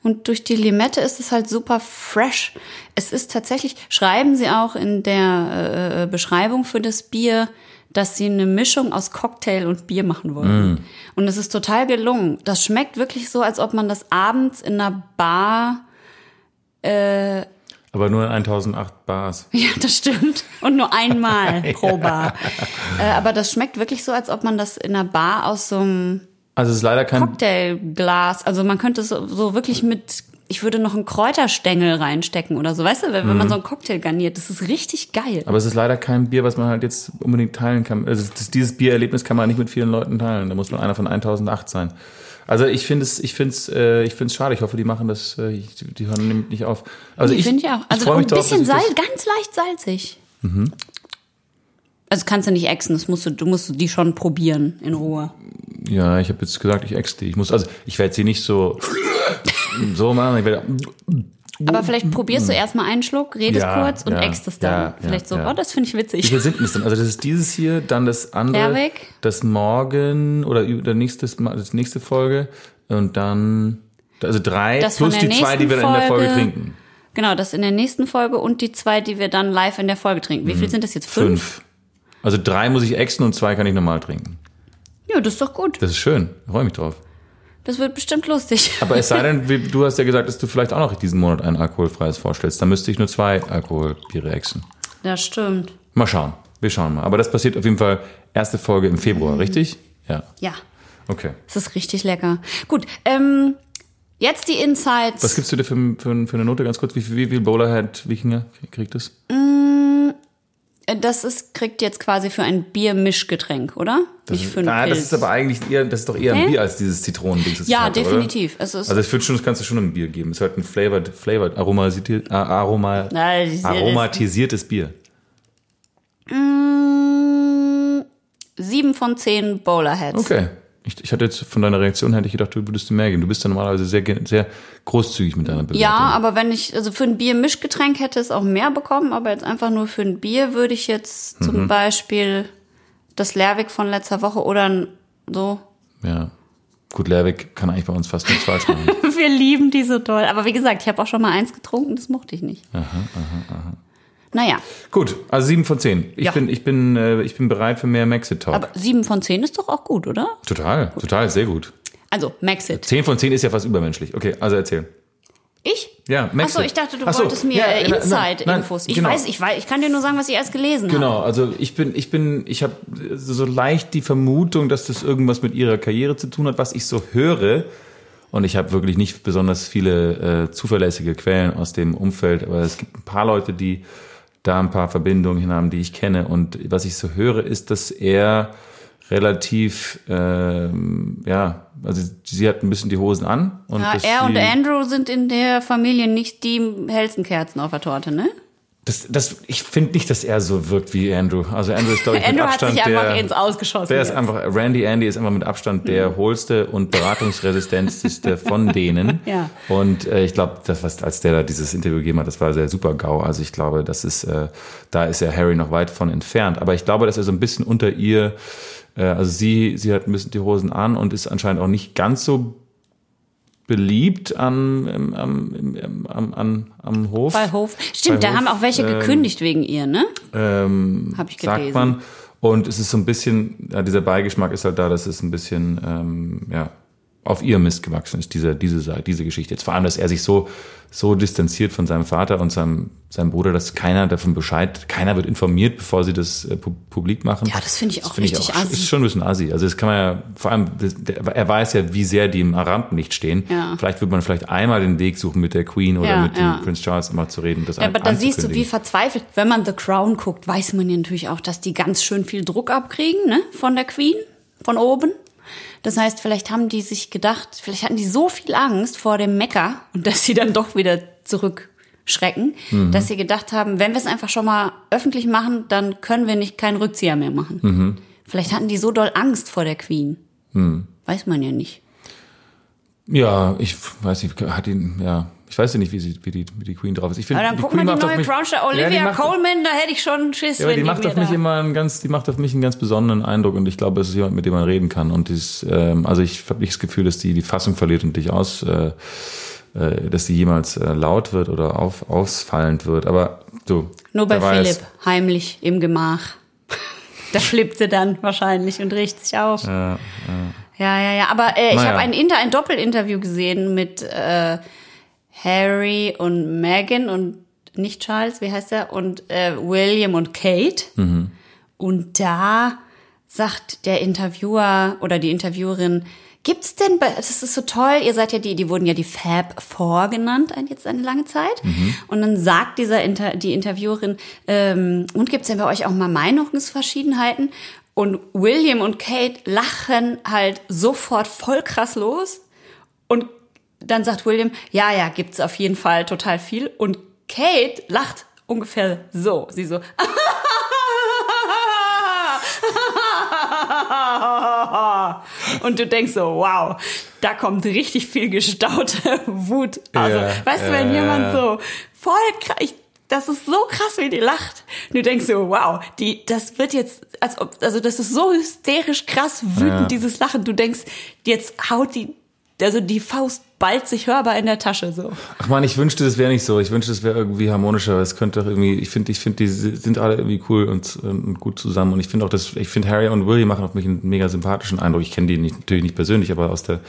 Und durch die Limette ist es halt super fresh. Es ist tatsächlich, schreiben sie auch in der äh, Beschreibung für das Bier, dass sie eine Mischung aus Cocktail und Bier machen wollten. Mm. Und es ist total gelungen. Das schmeckt wirklich so, als ob man das abends in einer Bar Aber nur in 1008 Bars. <laughs> Ja, das stimmt. Und nur einmal <laughs> pro Bar. Äh, aber das schmeckt wirklich so, als ob man das in einer Bar aus so einem Also es ist leider kein Cocktailglas, also man könnte es so, wirklich mit, ich würde noch einen Kräuterstängel reinstecken oder so, weißt du, wenn, wenn man so einen Cocktail garniert, das ist richtig geil. Aber es ist leider kein Bier, was man halt jetzt unbedingt teilen kann. Also das, dieses Biererlebnis kann man nicht mit vielen Leuten teilen. Da muss man einer von 1008 sein. Also ich finde es, ich finde es, äh, ich finde es schade. Ich hoffe, die machen das, äh, ich- die hören nämlich nicht auf. Also Die finde ich auch. Also ein drauf, bisschen ich Salz, ganz leicht salzig. Also kannst du nicht exen, das musst du, du musst die schon probieren in Ruhe. Ja, ich habe jetzt gesagt, ich ex die. Ich muss, also ich werde sie nicht so <laughs> so machen. Ich werde, Aber vielleicht probierst du erstmal einen Schluck, redest. Ja, kurz und ja, exst es dann. ja, vielleicht so, oh, das finde ich Wie witzig. viel sind <laughs> das denn? Also das ist dieses hier, dann das andere, Lerwick. das morgen oder der nächste, das nächste Folge und dann also drei Das plus die zwei, die wir dann in der Folge trinken. Genau, das in der nächsten Folge und die zwei, die wir dann live in der Folge trinken. Wie viel sind das jetzt? Fünf? Mhm. Fünf. Also drei muss ich exen und zwei kann ich normal trinken. Ja, das ist doch gut. Das ist schön. Ich freue mich drauf. Das wird bestimmt lustig. Aber es sei denn, <laughs> wie- du hast ja gesagt, dass du vielleicht auch noch diesen Monat ein alkoholfreies vorstellst. Dann müsste ich nur zwei Alkoholbiere exen. Das stimmt. Mal schauen. Wir schauen mal. Aber das passiert auf jeden Fall erste Folge im Februar, richtig? Ja. Ja, Okay. es ist richtig lecker. Gut, ähm, jetzt die Insights. Was gibst du dir für, für, für eine Note ganz kurz? Wie viel, wie viel Bowlerhead Wikinger kriegt es? Äh, Das ist, kriegt jetzt quasi für ein Biermischgetränk, oder? Nicht für einen Ah, das ist aber eigentlich eher, das ist doch eher ein? Bier als dieses Zitronending. das ja, hatte, definitiv. Ist? Also ich finde schon, das kannst du schon im Bier geben. Es ist halt ein flavored, flavored aromatisiert, äh, aroma, das ist- aromatisiertes Bier. Mm, sieben von zehn Bowlerheads. Okay. Ich, ich hatte jetzt von deiner Reaktion hätte ich gedacht, du würdest mehr geben. Du bist ja normalerweise sehr, sehr großzügig mit deiner Bewertung. Ja, aber wenn ich, also für ein Biermischgetränk hätte es auch mehr bekommen, aber jetzt einfach nur für ein Bier würde ich jetzt Mhm. zum Beispiel das Lerwick von letzter Woche oder ein- so. Ja. Gut, Lerwick kann eigentlich bei uns fast nichts falsch machen. <laughs> Wir lieben die so doll. Aber wie gesagt, ich habe auch schon mal eins getrunken, das mochte ich nicht. Aha, aha, aha. Naja, Gut, also sieben von zehn. Ich Ja. bin, ich bin, äh, ich bin bereit für mehr Maxit Talk. aber sieben von zehn ist doch auch gut, oder? total, total, sehr gut. Also, Maxit. Zehn von zehn ist ja fast übermenschlich. Okay, also erzähl. Ich? Ja, Maxit. Achso, ich dachte, du so, wolltest mir ja, Inside-Infos. Ich genau. weiß, ich weiß, ich kann dir nur sagen, was ich erst gelesen habe. Genau, also ich bin, ich bin, ich habe so leicht die Vermutung, dass das irgendwas mit ihrer Karriere zu tun hat, was ich so höre. Und ich habe wirklich nicht besonders viele äh, zuverlässige Quellen aus dem Umfeld, aber es gibt ein paar Leute, die da ein paar Verbindungen hin haben, die ich kenne. Und was ich so höre, ist, dass er relativ, ähm, ja, also sie hat ein bisschen die Hosen an. Und Ja, er und Andrew sind in der Familie nicht die hellsten Kerzen auf der Torte, ne? Das, das, ich finde nicht, dass er so wirkt wie Andrew. Also Andrew ist, glaube ich, <laughs> mit Andrew hat Abstand sich einfach der, ins Ausgeschossen. Der ist einfach, Randy Andy ist einfach mit Abstand der hohlste und beratungsresistenteste von <laughs> denen. Ja. Und äh, ich glaube, das, was, als der da dieses Interview gegeben hat, das war sehr super GAU. Also ich glaube, das ist, äh, da ist ja Harry noch weit von entfernt. Aber ich glaube, dass er so ein bisschen unter ihr, äh, also sie, sie hat ein bisschen die Hosen an und ist anscheinend auch nicht ganz so beliebt am, am, am, am, am, Hof. Bei Hof. Stimmt, Bei da Hof, haben auch welche ähm, gekündigt wegen ihr, ne? ähm, Hab ich sagt gelesen. man. Und es ist so ein bisschen, ja, dieser Beigeschmack ist halt da, dass es ein bisschen, ähm, ja, auf ihr Mist gewachsen ist, diese, diese, diese Geschichte. Jetzt vor allem, dass er sich so, so distanziert von seinem Vater und seinem, seinem Bruder, dass keiner davon Bescheid, keiner wird informiert, bevor sie das äh, pu publik machen. Ja, das finde ich auch find richtig assi. Ist schon ein bisschen assi. Also das kann man ja, vor allem, das, der, er weiß ja, wie sehr die im Rampenlicht stehen. Ja. Vielleicht wird man vielleicht einmal den Weg suchen, mit der Queen oder Ja, mit ja. dem Prince Charles immer zu reden. Das Ja, aber da siehst du, wie verzweifelt. Wenn man The Crown guckt, weiß man ja natürlich auch, dass die ganz schön viel Druck abkriegen, ne? Von der Queen, von oben. Das heißt, vielleicht haben die sich gedacht, vielleicht hatten die so viel Angst vor dem Mecker und dass sie dann doch wieder zurückschrecken, Mhm. dass sie gedacht haben, wenn wir es einfach schon mal öffentlich machen, dann können wir nicht keinen Rückzieher mehr machen. Mhm. Vielleicht hatten die so doll Angst vor der Queen. Weiß man ja nicht. Ja, ich weiß nicht, hat ihn, ja, ich weiß ja nicht, wie, sie, wie, die, wie die Queen drauf ist. Ich finde, Aber dann guck mal die neue mich- Crown. Ja, die Olivia macht- Coleman, da hätte ich schon Schiss, Ja, aber wenn die macht auf mich da- immer einen ganz, die macht auf mich einen ganz besonderen Eindruck und ich glaube, es ist jemand, mit dem man reden kann. Und dies, ähm, also ich habe nicht das Gefühl, dass die die Fassung verliert und dich aus, äh, äh, dass die jemals äh, laut wird oder auf, ausfallend wird. Aber du. Nur bei. Philipp, heimlich im Gemach. <laughs> Da flippt sie dann wahrscheinlich und riecht sich auf. Ja, ja. Ja, ja, ja. Aber äh, ich Naja. habe ein, Inter ein Doppelinterview gesehen mit äh, Harry und Meghan und nicht Charles, wie heißt er? Und äh, William und Kate. Und da sagt der Interviewer oder die Interviewerin, gibt's denn, das ist so toll, ihr seid ja die, die wurden ja die Fab Four genannt jetzt eine lange Zeit. Und dann sagt dieser Inter, die Interviewerin, ähm, und gibt's denn bei euch auch mal Meinungsverschiedenheiten? Und William und Kate lachen halt sofort voll krass los. Und dann sagt William, ja, ja, gibt's auf jeden Fall total viel. Und Kate lacht ungefähr so. Sie so. <laughs> Und du denkst so, wow, da kommt richtig viel gestaute <laughs> Wut. Also, Ja, weißt du, wenn jemand so voll krass, ich, das ist so krass, wie die lacht. Und du denkst so, wow, die, das wird jetzt, als ob, also das ist so hysterisch krass wütend, Ja. dieses Lachen. Du denkst, jetzt haut die, also die Faust ballt sich hörbar in der Tasche so. Ach man, ich wünschte, das wäre nicht so. Ich wünschte, das wäre irgendwie harmonischer. Es könnte doch irgendwie, ich finde, ich finde, die sind alle irgendwie cool und, und gut zusammen. Und ich finde auch, dass, ich finde, Harry und William machen auf mich einen mega sympathischen Eindruck. Ich kenne die nicht, natürlich nicht persönlich, aber aus der,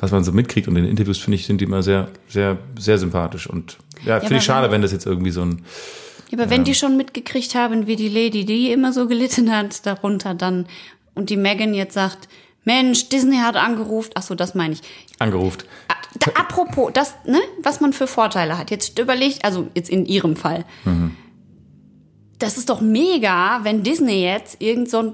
was man so mitkriegt und in den Interviews, finde ich, sind die immer sehr, sehr, sehr sympathisch. Und ja, finde aber ich schade, wenn- wenn das jetzt irgendwie so ein, Ja, aber wenn die schon mitgekriegt haben, wie die Lady, die immer so gelitten hat, darunter dann, und die Megan jetzt sagt, Mensch, Disney hat angerufen, ach so, das meine ich. angeruft. Ah, apropos, das, ne, was man für Vorteile hat. Jetzt überlegt, also jetzt in ihrem Fall. Das ist doch mega, wenn Disney jetzt irgend so ein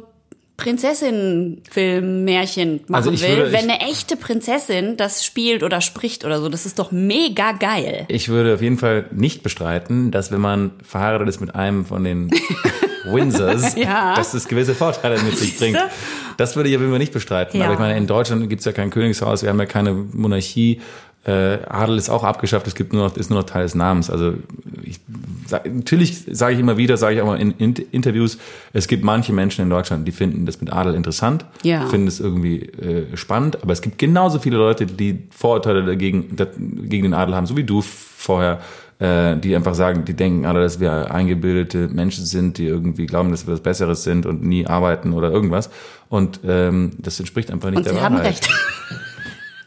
Prinzessinnen-Film, Märchen machen Also will, würde- wenn eine echte Prinzessin das spielt oder spricht oder so. Das ist doch mega geil. Ich würde auf jeden Fall nicht bestreiten, dass wenn man verheiratet ist mit einem von den <laughs> Windsors, <laughs> Ja. dass das gewisse Vorteile mit sich bringt. Das würde ich jeden Fall nicht bestreiten. Ja. Aber ich meine, in Deutschland gibt es ja kein Königshaus, wir haben ja keine Monarchie. Äh, Adel ist auch abgeschafft, es gibt nur noch, ist nur noch Teil des Namens. Also ich, sag, natürlich sage ich immer wieder, sage ich auch mal in, in Interviews, es gibt manche Menschen in Deutschland, die finden das mit Adel interessant, Ja. finden es irgendwie äh, spannend, aber es gibt genauso viele Leute, die Vorurteile dagegen, da, gegen den Adel haben, so wie du vorher, äh, die einfach sagen, die denken alle, dass wir eingebildete Menschen sind, die irgendwie glauben, dass wir was Besseres sind und nie arbeiten oder irgendwas. Und ähm, das entspricht einfach nicht Und der sie Wahrheit. haben recht. <laughs>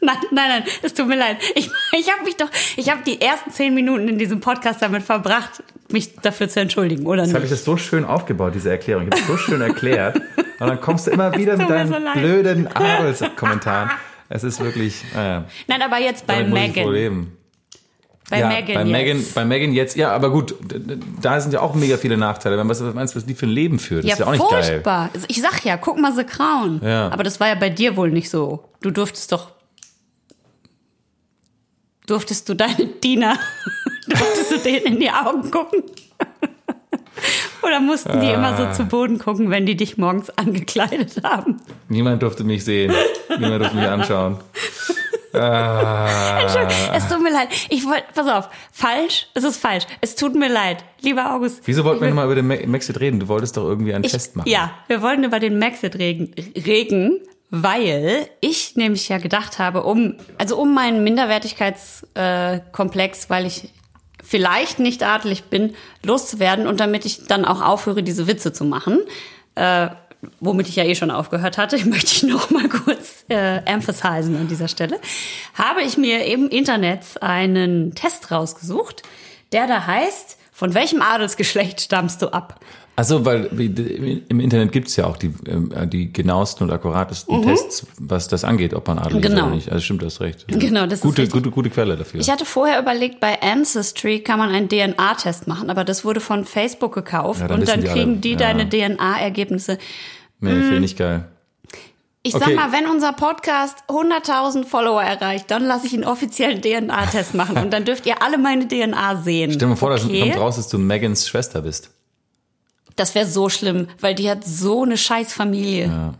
Nein, nein, nein, es tut mir leid. Ich, ich habe mich doch, ich habe die ersten zehn Minuten in diesem Podcast damit verbracht, mich dafür zu entschuldigen, oder Jetzt habe ich nicht? das so schön aufgebaut, diese Erklärung. Ich habe es so schön erklärt. <laughs> Und dann kommst du immer wieder mit deinen so blöden Adelskommentaren. Es ist wirklich, naja, Nein, aber jetzt bei Megan. Bei ja, Megan bei Megan, jetzt. bei Megan jetzt, ja, aber gut, da sind ja auch mega viele Nachteile. Wenn was meinst du, was die für ein Leben führt? Das ja, ist ja auch nicht furchtbar. Also Ich sag ja, guck mal The Crown. Ja. Aber das war ja bei dir wohl nicht so. Du durftest doch. Durftest du deine Diener, <laughs> durftest du denen in die Augen gucken? <laughs> Oder mussten die immer so zu Boden gucken, wenn die dich morgens angekleidet haben? Niemand durfte mich sehen. Niemand durfte mich anschauen. <laughs> Entschuldigung, es tut mir leid. Ich wollte, pass auf, falsch, es ist falsch. Es tut mir leid, lieber August. Wieso wollten wir nochmal über den Ma- Maxit reden? Du wolltest doch irgendwie einen ich, Test machen. Ja, wir wollten über den Maxit-Regen regen, weil ich nämlich ja gedacht habe, um, also um meinen Minderwertigkeitskomplex, äh, Komplex, weil ich vielleicht nicht adelig bin, loszuwerden und damit ich dann auch aufhöre, diese Witze zu machen, äh, womit ich ja eh schon aufgehört hatte, <laughs> möchte ich noch mal kurz äh, emphasisen an dieser Stelle, habe ich mir im Internet einen Test rausgesucht, der da heißt, von welchem Adelsgeschlecht stammst du ab? Also, weil im Internet gibt's ja auch die, ähm, die genauesten und akkuratesten Tests, was das angeht, ob man adelig ist Mhm. Genau. oder nicht. Also stimmt, du hast recht. <laughs> Genau, das ist gute, richtig. gute, gute Quelle dafür. Ich hatte vorher überlegt, bei Ancestry kann man einen DNA-Test machen, aber das wurde von Facebook gekauft Ja, dann und dann die kriegen alle. die Ja. deine DNA-Ergebnisse. nee, finde ich geil. Ich Okay. sag mal, wenn unser Podcast 100.000 Follower erreicht, dann lasse ich einen offiziellen DNA-Test machen und dann dürft ihr alle meine DNA sehen. Stell dir vor, dass okay? kommt raus, dass du Megans Schwester bist. Das wäre so schlimm, weil die hat so eine scheiß Familie.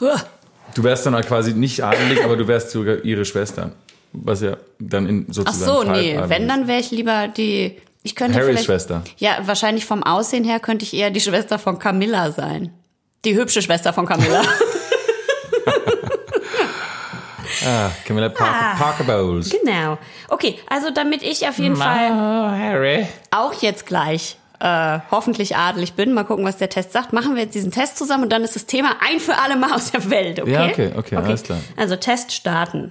Huh. Du wärst dann halt quasi nicht adelig, aber du wärst sogar ihre Schwester. Was ja dann in Ach sozusagen. so, nee, wenn, adelig dann wäre ich lieber die... Ich könnte Harrys Schwester. Ja, wahrscheinlich vom Aussehen her könnte ich eher die Schwester von Camilla sein. Die hübsche Schwester von Camilla. <laughs> <laughs> Ah, Camilla Parker, Parker Bowles. genau. Okay, also damit ich auf jeden Fall Oh, Harry. auch jetzt gleich äh, hoffentlich adelig bin. Mal gucken, was der Test sagt. Machen wir jetzt diesen Test zusammen und dann ist das Thema ein für alle Mal aus der Welt, okay? Ja, okay, okay, alles klar. Also Test starten.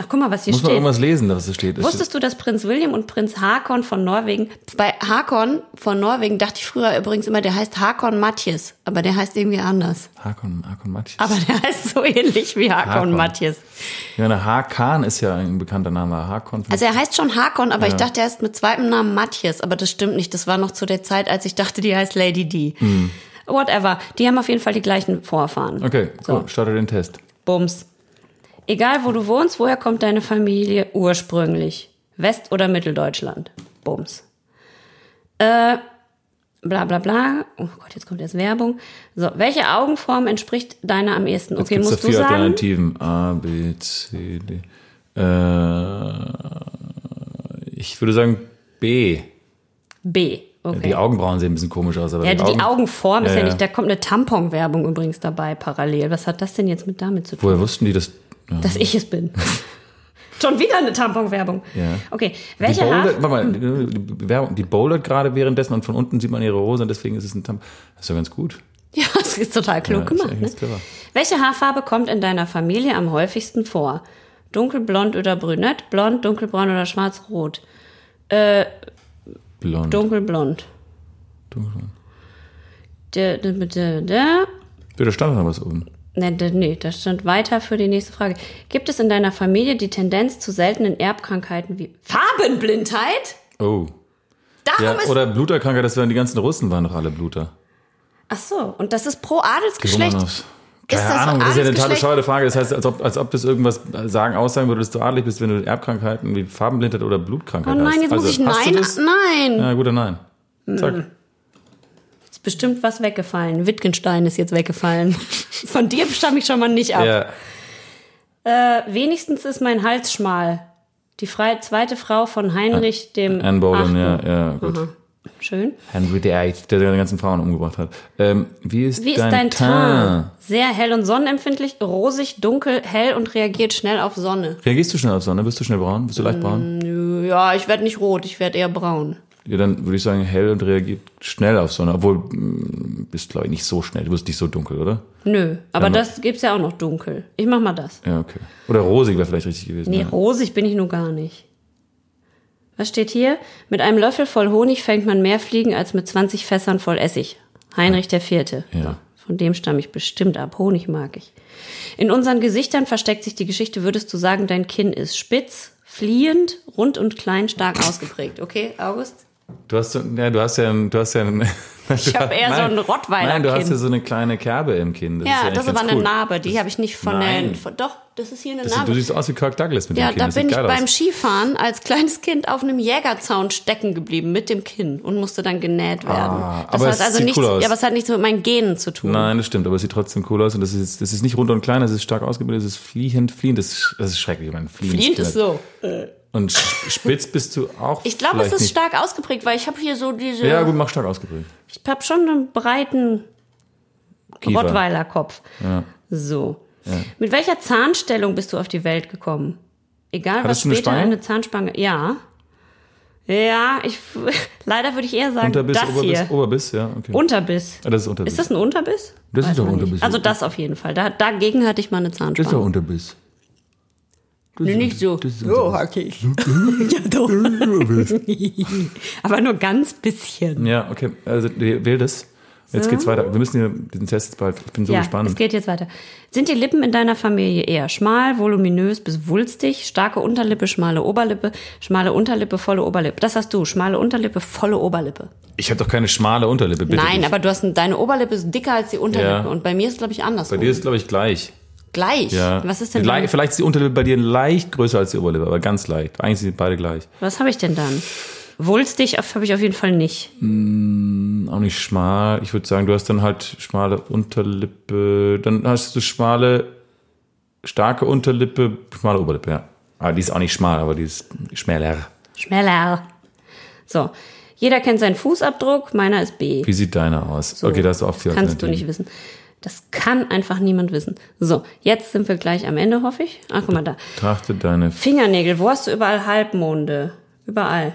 Ach, guck mal, was hier Muss man steht. irgendwas lesen, was da steht? Wusstest du, dass Prinz William und Prinz Hakon von Norwegen, bei Hakon von Norwegen dachte ich früher übrigens immer, der heißt Hakon Matjes, aber der heißt irgendwie anders. Hakon, Hakon Matjes. Aber der heißt so ähnlich wie Hakon, Hakon. Matjes. Ja, der Hakan ist ja ein bekannter Name. Hakon. Also er heißt schon Hakon, aber ich dachte, er ist mit zweitem Namen Matjes, aber das stimmt nicht. Das war noch zu der Zeit, als ich dachte, die heißt Lady D. Hm. Whatever. Die haben auf jeden Fall die gleichen Vorfahren. okay, So. cool. Starte den Test. Bums. Egal wo du wohnst, woher kommt deine Familie ursprünglich? West- oder Mitteldeutschland? Bums. Äh, bla bla bla. Oh Gott, jetzt kommt jetzt Werbung. So, welche Augenform entspricht deiner am ehesten? Jetzt Okay, da musst du vier sagen. Alternativen. A, B, C, D. Äh, ich würde sagen B. B. Okay. Die Augenbrauen sehen ein bisschen komisch aus, aber ja, die, Augen, Augenform ist Ja, ja, ja. nicht, da kommt eine Tampon-Werbung übrigens dabei parallel. Was hat das denn jetzt mit damit zu tun? Woher wussten die das? Ja. Dass ich es bin. <laughs> Schon wieder eine Tampon-Werbung. Ja. Okay, welche Haar... bouldert, warte mal, die, Werbung, die bouldert gerade währenddessen und von unten sieht man ihre Hose und deswegen ist es ein Tampon. Das ist ja ganz gut. Ja, <laughs> das ist total klug Ja, gemacht. Ne? Welche Haarfarbe kommt in deiner Familie am häufigsten vor? Dunkelblond oder brünett, blond, dunkelbraun oder schwarzrot? Blond. Dunkelblond. Dunkel. Der, der, der, der. Da stand noch was oben. Nee, nee, das stand weiter für die nächste Frage. Gibt es in deiner Familie die Tendenz zu seltenen Erbkrankheiten wie Farbenblindheit? Oh. Darum Ja, ist. oder Bluterkrankheit, das waren die ganzen Russen, waren doch alle Bluter. Ach so, und das ist pro Adelsgeschlecht. Romanows. Keine Ist das Ahnung, das ist ja eine total bescheuerte Frage. Das heißt, als ob, als ob das irgendwas sagen, aussagen würde, dass du adelig bist, wenn du Erbkrankheiten wie Farbenblindheit oder Blutkrankheit Oh nein, hast. jetzt also, muss ich hast nein. Nein. Ja, guter Nein. Zack. Bestimmt was weggefallen. Wittgenstein ist jetzt weggefallen. <laughs> Von dir stamme ich schon mal nicht ab. Ja. Äh, wenigstens ist mein Hals schmal. Die freie zweite Frau von Heinrich dem Anne Boleyn, ja, ja, gut. Aha. Schön. Henry VIII, der seine ganzen Frauen umgebracht hat. Ähm, wie ist Wie ist dein, dein Teint? Teint? Sehr hell und sonnenempfindlich, rosig, dunkel, hell und reagiert schnell auf Sonne. Reagierst du schnell auf Sonne? Bist du schnell braun? Bist du leicht braun? Ja, ich werde nicht rot, ich werde eher braun. Ja, dann würde ich sagen, hell und reagiert schnell auf Sonne. Obwohl, mm, bist glaube ich nicht so schnell. Du bist nicht so dunkel, oder? Nö, aber Ja, das gibt's ja auch noch dunkel. Ich mach mal das. Ja, okay. Oder rosig wäre vielleicht richtig gewesen. Nee, ja. rosig bin ich nur gar nicht. Was steht hier? Mit einem Löffel voll Honig fängt man mehr Fliegen als mit 20 Fässern voll Essig. Heinrich der Vierte. Ja. Von dem stamme ich bestimmt ab. Honig mag ich. In unseren Gesichtern versteckt sich die Geschichte. Würdest du sagen, dein Kinn ist spitz, fliehend, rund und klein, stark <laughs> ausgeprägt? Okay, August? Du hast, ja, du hast ja, du hast ja, <laughs> Ich hab eher so ein Rottweiler-Kinn. Nein, du hast ja so eine kleine Kerbe im Kinn. Das Ja, eigentlich das ist aber ganz eine cool. Narbe. Die habe ich nicht von Nein. der. Von, doch, das ist hier eine Das Narbe. du siehst aus wie Kirk Douglas mit Ja, dem Kinn. da das bin ich geil beim aus. Skifahren als kleines Kind auf einem Jägerzaun stecken geblieben mit dem Kinn und musste dann genäht werden. Ah, das aber hat es also sieht nichts, cool aus. ja, aber es hat nichts mit meinen Genen zu tun. Nein, das stimmt, aber es sieht trotzdem cool aus und das ist, das ist nicht rund und klein, das ist stark ausgebildet, das ist fliehend, fliehend, das ist, das ist schrecklich, ich meine, fliehend. Fliehend ist so. Und spitz bist du auch Ich glaube, es ist nicht. stark ausgeprägt, weil ich habe hier so diese. Ja, gut, mach stark ausgeprägt. Ich habe schon einen breiten. Rottweiler-Kopf. Ja. So. Mit welcher Zahnstellung bist du auf die Welt gekommen? Egal, Hattest was du eine später Spange? eine Zahnspange. Ja. Ja, ich <laughs> leider würde ich eher sagen, Unterbiss, das Oberbiss, hier. Oberbiss, ja, okay. Unterbiss. Ah, das ist Unterbiss. Ist das ein Unterbiss? Das ist Weiß doch man nicht. Unterbiss. Also das auf jeden Fall. Da, dagegen hatte ich mal eine das ist doch Zahnspange. Unterbiss. Nee, nicht so. So hatte ich. ja, doch. <laughs> <laughs> Aber nur ganz bisschen. Ja, okay, also wähl das. Jetzt geht's weiter. Wir müssen hier diesen Test jetzt bald. Ich bin so ja, gespannt. es geht jetzt weiter. Sind die Lippen in deiner Familie eher schmal, voluminös bis wulstig, starke Unterlippe, schmale Oberlippe, schmale Unterlippe, volle Oberlippe? Das hast du, schmale Unterlippe, volle Oberlippe. Ich habe doch keine schmale Unterlippe, bitte. Nein, dich. aber du hast deine Oberlippe ist dicker als die Unterlippe Ja. und bei mir ist glaube ich andersrum. Bei dir ist glaube ich gleich. Gleich. Ja. Was ist denn Le dann? Vielleicht ist die Unterlippe bei dir leicht größer als die Oberlippe, aber ganz leicht. Eigentlich sind beide gleich. Was habe ich denn dann? Wulstig habe ich auf jeden Fall nicht. Auch nicht schmal. Ich würde sagen, du hast dann halt schmale Unterlippe. Dann hast du schmale, starke Unterlippe, schmale Oberlippe, ja. Aber die ist auch nicht schmal, aber die ist schmäler. Schneller. So. Jeder kennt seinen Fußabdruck, meiner ist B. Wie sieht deiner aus? okay, da hast du auch vier Kannst du nicht wissen. Das kann einfach niemand wissen. So, jetzt sind wir gleich am Ende, hoffe ich. Ach, guck mal da. Betrachte deine. Fingernägel, wo hast du überall Halbmonde? Überall.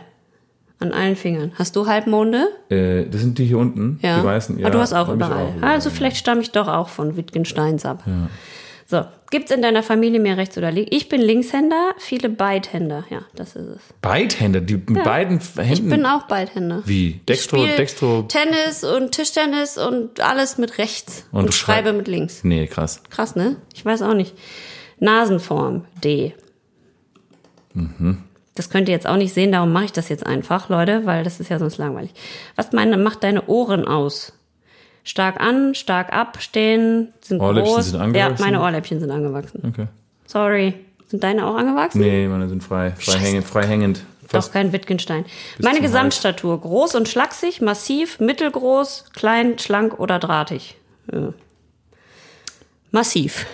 An allen Fingern. Hast du Halbmonde? Äh, das sind die hier unten, Ja. die weißen. Ja, Aber du hast auch hab ich überall. überall. Also vielleicht stamme ich doch auch von Wittgensteins ab. So, gibt's in deiner Familie mehr Rechts- oder Links? Ich bin Linkshänder, viele Beidhänder. Ja, das ist es. Beidhänder, die mit beiden Händen. Ich bin auch Beidhänder. Wie? Dextro, Dextro. Tennis und Tischtennis und alles mit rechts Und und, schrei- schreibe mit links. Nee, krass. Krass, ne? Ich weiß auch nicht. Nasenform D. Das könnt ihr jetzt auch nicht sehen, darum mache ich das jetzt einfach, Leute, weil das ist ja sonst langweilig. Was meine, macht deine Ohren aus? Stark an, stark ab, stehen, sind Ohrläppchen groß. sind ja, angewachsen? meine Ohrläppchen sind angewachsen. Okay. Sorry. Sind deine auch angewachsen? Nee, meine sind frei. Frei hängend. Frei hängend. Doch kein Wittgenstein. Meine Gesamtstatur. Groß und schlaksig, massiv, mittelgroß, klein, schlank oder drahtig. Ja. Massiv.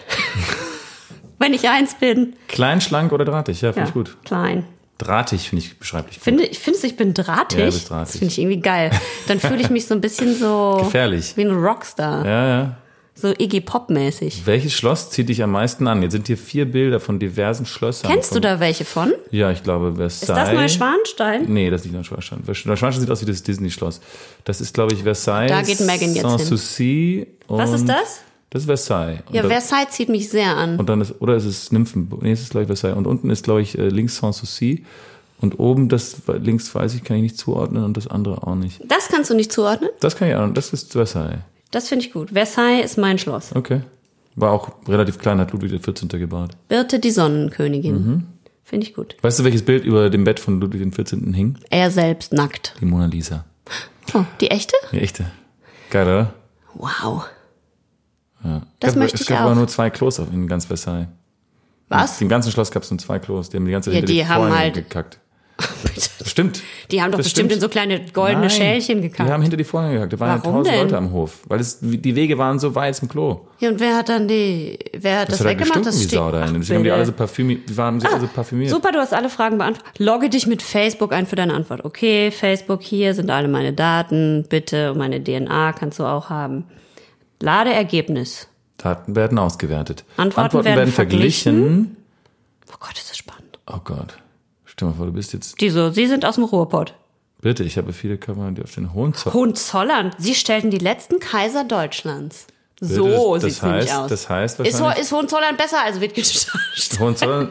<laughs> Wenn ich eins bin. Klein, schlank oder drahtig? Ja, finde Ja, ich gut. klein. Drahtig finde ich beschreiblich. gut. Finde, ich finde, ich bin drahtig. Ja, bist drahtig. Das finde ich irgendwie geil. Dann fühle ich mich so ein bisschen so Gefährlich. wie ein Rockstar. Ja, ja. So Iggy Pop-mäßig. Welches Schloss zieht dich am meisten an? Jetzt sind hier vier Bilder von diversen Schlössern. Kennst du da welche von? Ja, ich glaube Versailles. Ist das Neuschwanstein? Nee, das ist nicht Neuschwanstein. Neuschwanstein sieht aus wie das Disney-Schloss. Das ist, glaube ich, Versailles. Da geht Megan jetzt hin. Sanssouci Was ist das? Das ist Versailles. Und Ja, da- Versailles zieht mich sehr an. Und dann ist, oder ist es Nymphenburg? Nee, es ist, glaube ich, Versailles. Und unten ist, glaube ich, äh, links Sanssouci. Und oben, das links weiß ich, kann ich nicht zuordnen und das andere auch nicht. Das kannst du nicht zuordnen? Das kann ich auch, das ist Versailles. Das finde ich gut. Versailles ist mein Schloss. Okay. War auch relativ klein, hat Ludwig XIV. gebaut. Birte die Sonnenkönigin. Mhm. Finde ich gut. Weißt du, welches Bild über dem Bett von Ludwig XIV. hing? Er selbst nackt. Die Mona Lisa. Oh, die echte? Die echte. Geil, oder? Wow. Ja. Das es gab, möchte es ich gab auch. aber nur zwei Klos in ganz Versailles. Was? Im ganzen Schloss gab es nur zwei Klos. Die haben die ganze Zeit Ja, hinter die haben Vorhänge halt- gekackt. <laughs> Stimmt. Die haben doch Das bestimmt stimmt. in so kleine goldene Nein, Schälchen Die gekackt. haben hinter die Vorhänge gekackt. Da waren ja Warum tausend denn? Leute am Hof. Weil es, die Wege waren so weit zum Klo. Ja, und wer hat dann die, wer hat das, Das, hat weggemacht? wie steht- Sau da Ach. Deswegen haben die alle so parfümiert. Die waren alle so parfümiert. Super, du hast alle Fragen beantwortet. Logge dich mit Facebook ein für deine Antwort. Okay, Facebook, hier sind alle meine Daten. Bitte, und meine DNA kannst du auch haben. Lade Ergebnis. Daten werden ausgewertet. Antworten werden verglichen. Oh Gott, ist das spannend. Oh Gott. Stell mal vor, du bist jetzt. Die so, sie sind aus dem Ruhrpott. Bitte, ich habe viele Kameras, die auf den Hohenzollern. Hohenzollern. Sie stellten die letzten Kaiser Deutschlands. So das, sieht's das nämlich heißt, aus. Das heißt ist, Ho- ist Hohenzollern besser als Wittgenstein? Hohenzollern,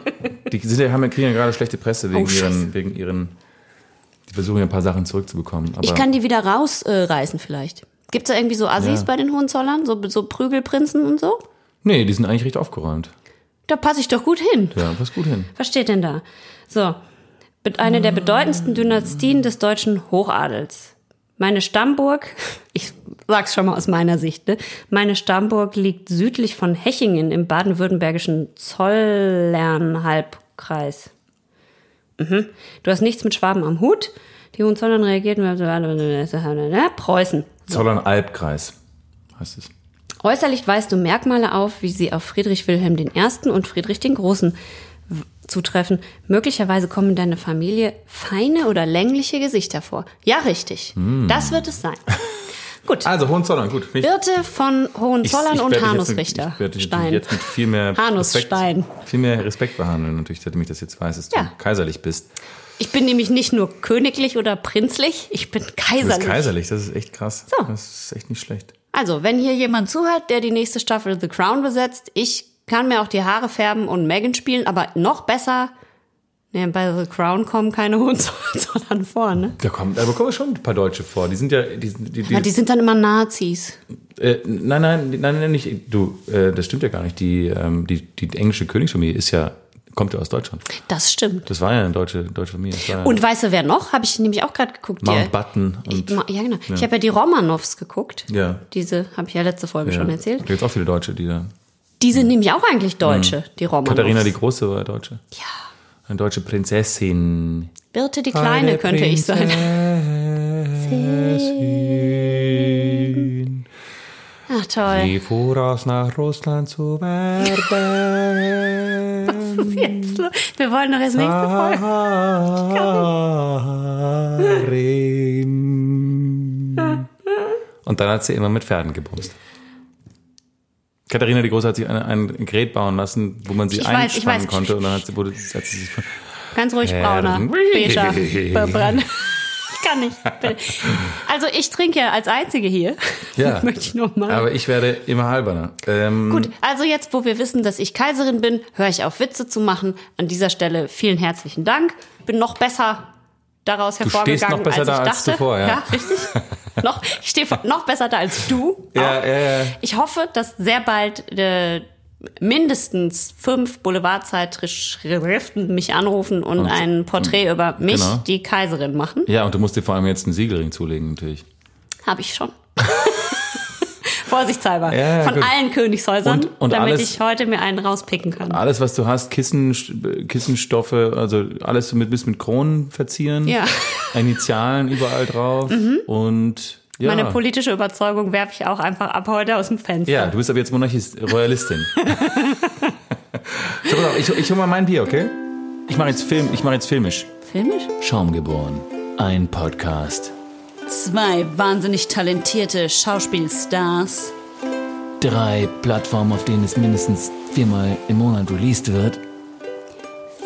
die sind haben ja, kriegen ja gerade schlechte Presse wegen Oh, ihren, wegen ihren. Die versuchen ja ein paar Sachen zurückzubekommen. Aber Ich kann die wieder rausreißen äh, reißen vielleicht. Gibt's da irgendwie so Assis Ja. bei den Hohenzollern? So, so Prügelprinzen und so? nee, die sind eigentlich recht aufgeräumt. Da passe ich doch gut hin. Ja, passt gut hin. Was steht denn da? So, eine der bedeutendsten Dynastien des deutschen Hochadels. Meine Stammburg, <laughs> ich sag's schon mal aus meiner Sicht, ne? meine Stammburg liegt südlich von Hechingen im baden-württembergischen Zollernhalbkreis. Mhm. Du hast nichts mit Schwaben am Hut. Die Hohenzollern reagierten, <laughs> Preußen. Zollern-Albkreis heißt es. Äußerlich weist du Merkmale auf, wie sie auf Friedrich Wilhelm I. und Friedrich den Großen zutreffen. Möglicherweise kommen in deiner Familie feine oder längliche Gesichter vor. Ja, richtig. Das wird es sein. <laughs> Gut. Also Hohenzollern, gut. Ich- Birte von Hohenzollern ich und jetzt mit- Hanusrichter. Ich werde dich Stein. jetzt mit viel mehr. Respekt, viel mehr Respekt behandeln, natürlich, seitdem ich das jetzt weiß, dass du Ja. kaiserlich bist. Ich bin nämlich nicht nur königlich oder prinzlich, ich bin Du bist kaiserlich. kaiserlich, das ist echt krass. So. Das ist echt nicht schlecht. Also, wenn hier jemand zuhört, der die nächste Staffel The Crown besetzt, ich kann mir auch die Haare färben und Megan spielen, aber noch besser, ne, bei The Crown kommen keine Hohenzollern <laughs> vor, ne? Da kommen, da kommen schon ein paar Deutsche vor. Die sind ja, die, die, die, Ja, die sind dann immer Nazis. äh, nein, nein, nein, nein, nicht. Du, äh, das stimmt ja gar nicht. Die, ähm, die, die englische Königsfamilie ist ja, kommt ja aus Deutschland. Das stimmt. Das war ja eine deutsche, deutsche Familie. Ja Und weißt du, wer noch? Habe ich nämlich auch gerade geguckt. Die- Mountbatten und Ich, ma- ja, genau. Ich habe ja die Romanows geguckt. Ja. Diese habe ich ja letzte Folge ja. schon Da erzählt. gibt auch viele Deutsche, die da. Die sind nämlich auch eigentlich Deutsche, die Romanows. Katharina die Große war Deutsche. Ja. Eine deutsche Prinzessin. Birte die Kleine könnte ich sein. <laughs> Ach toll. Die voraus nach Russland zu werden. <laughs> Jetzt, lo- wir wollen noch als nächste Folge. Und dann hat sie immer mit Pferden gebumst. Katharina die Große hat sich eine, ein Gerät bauen lassen, wo man sie Ich weiß, einspannen weiß. konnte und dann hat sie, wurde, hat sie sich von Ganz ruhig brauner, beiger, <laughs> verbrannt. Kann nicht. Also ich trinke ja als Einzige hier. Ja. <laughs> Möchte ich noch mal. Aber ich werde immer halberner. Ähm, Gut, also jetzt, wo wir wissen, dass ich Kaiserin bin, höre ich auf, Witze zu machen. An dieser Stelle vielen herzlichen Dank. Bin noch besser daraus stehst hervorgegangen, noch besser als ich da als dachte. zuvor, ja. ja richtig. <laughs> noch, ich stehe noch besser da als du. Ja, ja, ja. Ich hoffe, dass sehr bald äh, mindestens fünf Boulevardzeitschriften mich anrufen und, ein Porträt über mich, Genau. die Kaiserin, machen. Ja, und du musst dir vor allem jetzt einen Siegelring zulegen, natürlich. Habe ich schon. <laughs> Vorsichtshalber. Ja, Von gut. allen Königshäusern, Und- und damit alles- ich heute mir einen rauspicken kann. Alles, was du hast, Kissen, Kissenstoffe, also alles mit, bis mit Kronen verzieren. Ja. Mhm. Initialen überall drauf. Und ja. Meine politische Überzeugung werfe ich auch einfach ab heute aus dem Fenster. ja, du bist aber jetzt Monarchist, Royalistin. <laughs> so, pass auf, ich, ich hol mal mein Bier, okay? Ich mache jetzt Film, ich mache jetzt filmisch. Filmisch? Schaumgeboren. Ein Podcast. Zwei wahnsinnig talentierte Schauspielstars. Drei Plattformen, auf denen es mindestens viermal im Monat released wird.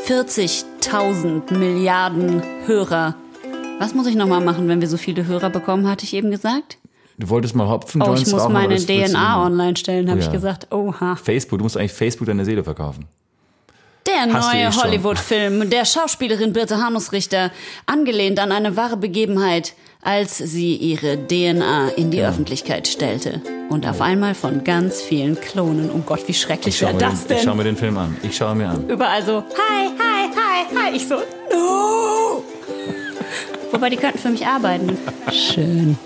40.000 Milliarden Hörer. Was muss ich nochmal machen, wenn wir so viele Hörer bekommen, hatte ich eben gesagt? Du wolltest mal Hopfen Oh, ich muss meine DNA online stellen, habe Ja. ich gesagt. Oha. Facebook, du musst eigentlich Facebook deine Seele verkaufen. Der eh neue schon. Hollywood-Film der Schauspielerin Birte Hanusrichter, angelehnt an eine wahre Begebenheit, als sie ihre DNA in die Öffentlichkeit stellte. Und auf einmal von ganz vielen Klonen. Oh Gott, wie schrecklich Ich wäre das den, ich schau denn? mir den Film an. Ich schaue mir an. Überall so, hi, hi, hi, hi. Ich so, no. Wobei, die könnten für mich arbeiten. Schön.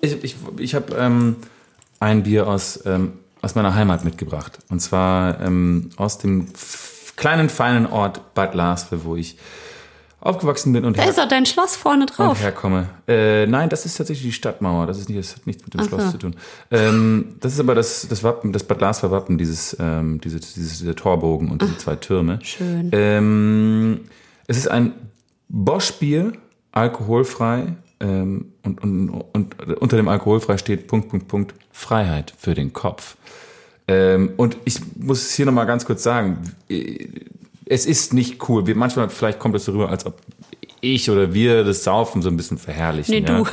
Ich, ich, ich habe ähm, ein Bier aus, ähm, aus meiner Heimat mitgebracht. Und zwar ähm, aus dem kleinen, feinen Ort Bad Larsve, wo ich aufgewachsen bin und, Da ist doch dein Schloss vorne und drauf. herkomme. Äh, nein, das ist tatsächlich die Stadtmauer. Das, ist nicht, das hat nichts mit dem Schloss zu tun. Ähm, das ist aber das, das Wappen, das Bad Larsve Wappen, dieses, ähm, diese, dieses, dieser Torbogen und diese zwei Türme. Schön. Ähm, es ist ein Bosch-Bier, alkoholfrei. Ähm, und, und, und unter dem alkoholfrei steht Punkt, Punkt, Punkt, Freiheit für den Kopf. Ähm, und ich muss es hier nochmal ganz kurz sagen, es ist nicht cool. Wir, manchmal, vielleicht kommt es so rüber, als ob ich oder wir das Saufen so ein bisschen verherrlichen. Nee, ja? du.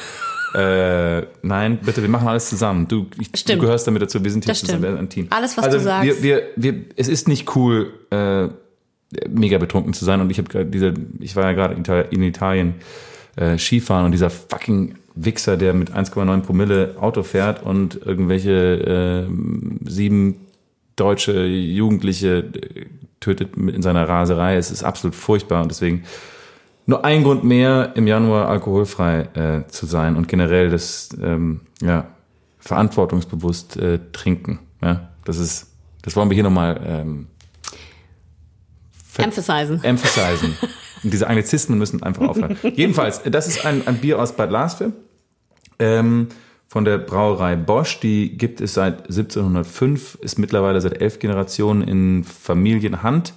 Äh, nein, bitte, wir machen alles zusammen. Du, ich, du gehörst damit dazu. Wir sind hier zusammen ein Team. Alles, was also du sagst. Wir, wir, wir, es ist nicht cool, äh, mega betrunken zu sein. Und ich habe gerade diese, ich war ja gerade in Italien, in Italien äh, Skifahren und dieser fucking Wichser, der mit 1,9 Promille Auto fährt und irgendwelche äh, sieben deutsche Jugendliche äh, tötet mit in seiner Raserei. Es ist absolut furchtbar und deswegen nur ein Grund mehr, im Januar alkoholfrei äh, zu sein und generell das ähm, ja, verantwortungsbewusst äh, trinken. Ja, das ist, das wollen wir hier nochmal ähm, Emphasizen. emphasizen. Und diese Anglizismen müssen einfach aufhören. <laughs> Jedenfalls, das ist ein, ein Bier aus Bad Larsve ähm, von der Brauerei Bosch. Die gibt es seit 1705, ist mittlerweile seit elf Generationen in Familienhand.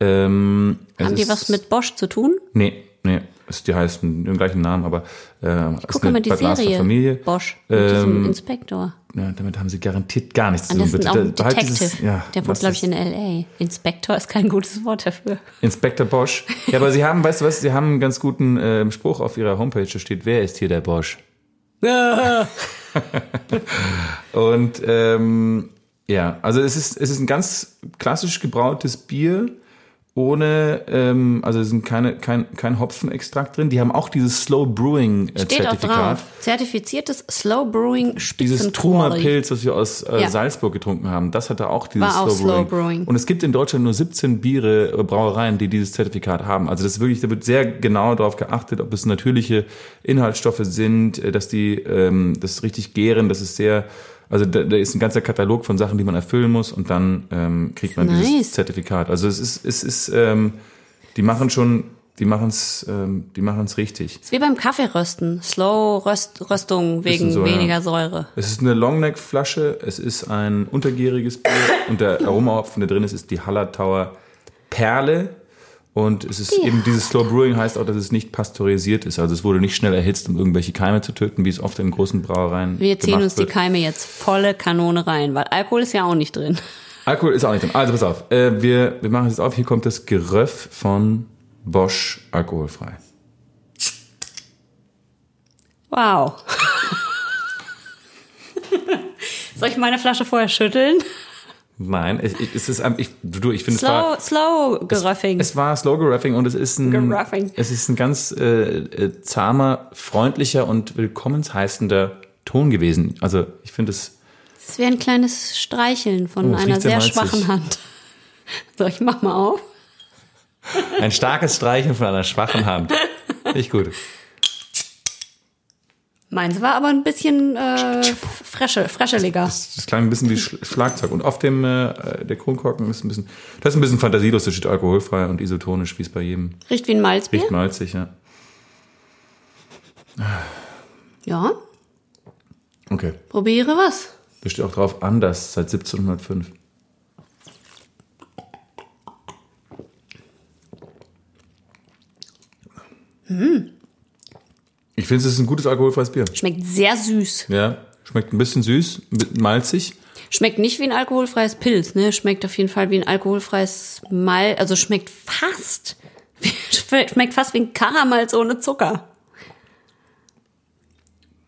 Ähm, Haben die ist- was mit Bosch zu tun? Nee, nee. Es, die heißen den gleichen Namen, aber äh, ist Guck mal, die Bad Serie Familie. Bosch mit diesem Ähm, Inspektor. Ja, damit haben sie garantiert gar nichts zu tun. ist auch ein Detective. dieses- ja, der wohnt, glaube ich, in L.A. Inspektor ist kein gutes Wort dafür. Inspektor Bosch. Ja, aber sie haben, weißt du was, sie haben einen ganz guten ähm, Spruch auf ihrer Homepage, da steht, wer ist hier der Bosch? <laughs> Und ähm, ja, also es ist, es ist ein ganz klassisch gebrautes Bier ohne, ähm, also es sind keine, kein, kein Hopfenextrakt drin. Die haben auch dieses Slow Brewing äh, Steht auch Zertifikat. drauf. Zertifiziertes Slow Brewing Dieses Spitzenquali. Truma-Pilz, was wir aus äh, Ja. Salzburg getrunken haben, das hatte auch dieses War auch Slow, Slow Brewing. Brewing. Und es gibt in Deutschland nur 17 Biere, äh, Brauereien, die dieses Zertifikat haben. Also das ist wirklich, da wird sehr genau darauf geachtet, ob es natürliche Inhaltsstoffe sind, äh, dass die ähm, das richtig gären, das ist sehr, also da, da ist ein ganzer Katalog von Sachen, die man erfüllen muss und dann ähm, kriegt man Nice. dieses Zertifikat. Also es ist, es ist, ähm, die machen schon, die machen es, ähm, die machen es richtig. Ist wie beim Kaffeerösten. Slow Röst, Röstung wegen so, ja. weniger Säure. Es ist eine Longneck-Flasche, es ist ein untergäriges Bier und der <laughs> Aromahopfen, der drin ist, ist die Hallertauer Perle. Und es ist eben dieses Slow Brewing heißt auch, dass es nicht pasteurisiert ist. Also es wurde nicht schnell erhitzt, um irgendwelche Keime zu töten, wie es oft in großen Brauereien Wir ziehen uns die wird. Keime jetzt volle Kanone rein, weil Alkohol ist ja auch nicht drin. Alkohol ist auch nicht drin. Also pass auf, äh, wir, wir machen es jetzt auf. Hier kommt das Geröff von Bosch alkoholfrei. Wow. <laughs> Soll ich meine Flasche vorher schütteln? Nein, es, es ist ein- ich, du, ich finde es Slow, war slow Geruffing. es war Slow Geruffing und es ist ein Geruffing. es ist ein ganz äh, äh, zahmer, freundlicher und willkommensheißender Ton gewesen. Also ich finde es Es wäre ein kleines Streicheln von Oh, es einer sehr schwachen Hand. <laughs> So, ich mach mal auf. ein starkes Streichen von einer schwachen Hand. Nicht gut. Meins war aber ein bisschen äh, fresche, frescheliger. Das, das klang ein bisschen wie Sch Schlagzeug. Und auf dem äh, der Kronkorken ist ein bisschen, das ist ein bisschen fantasielos, da steht alkoholfrei und isotonisch, wie es bei jedem Riecht wie ein Malzbier. riecht malzig, ja. Ja, Okay. probiere was. Da steht auch drauf, anders, seit 1705. Ich finde, es ist ein gutes alkoholfreies Bier. Schmeckt sehr süß. Ja, schmeckt ein bisschen süß, malzig. Schmeckt nicht wie ein alkoholfreies Pilz, ne? Schmeckt auf jeden Fall wie ein alkoholfreies Mal, also schmeckt fast, <laughs> schmeckt fast wie ein Karamals ohne Zucker.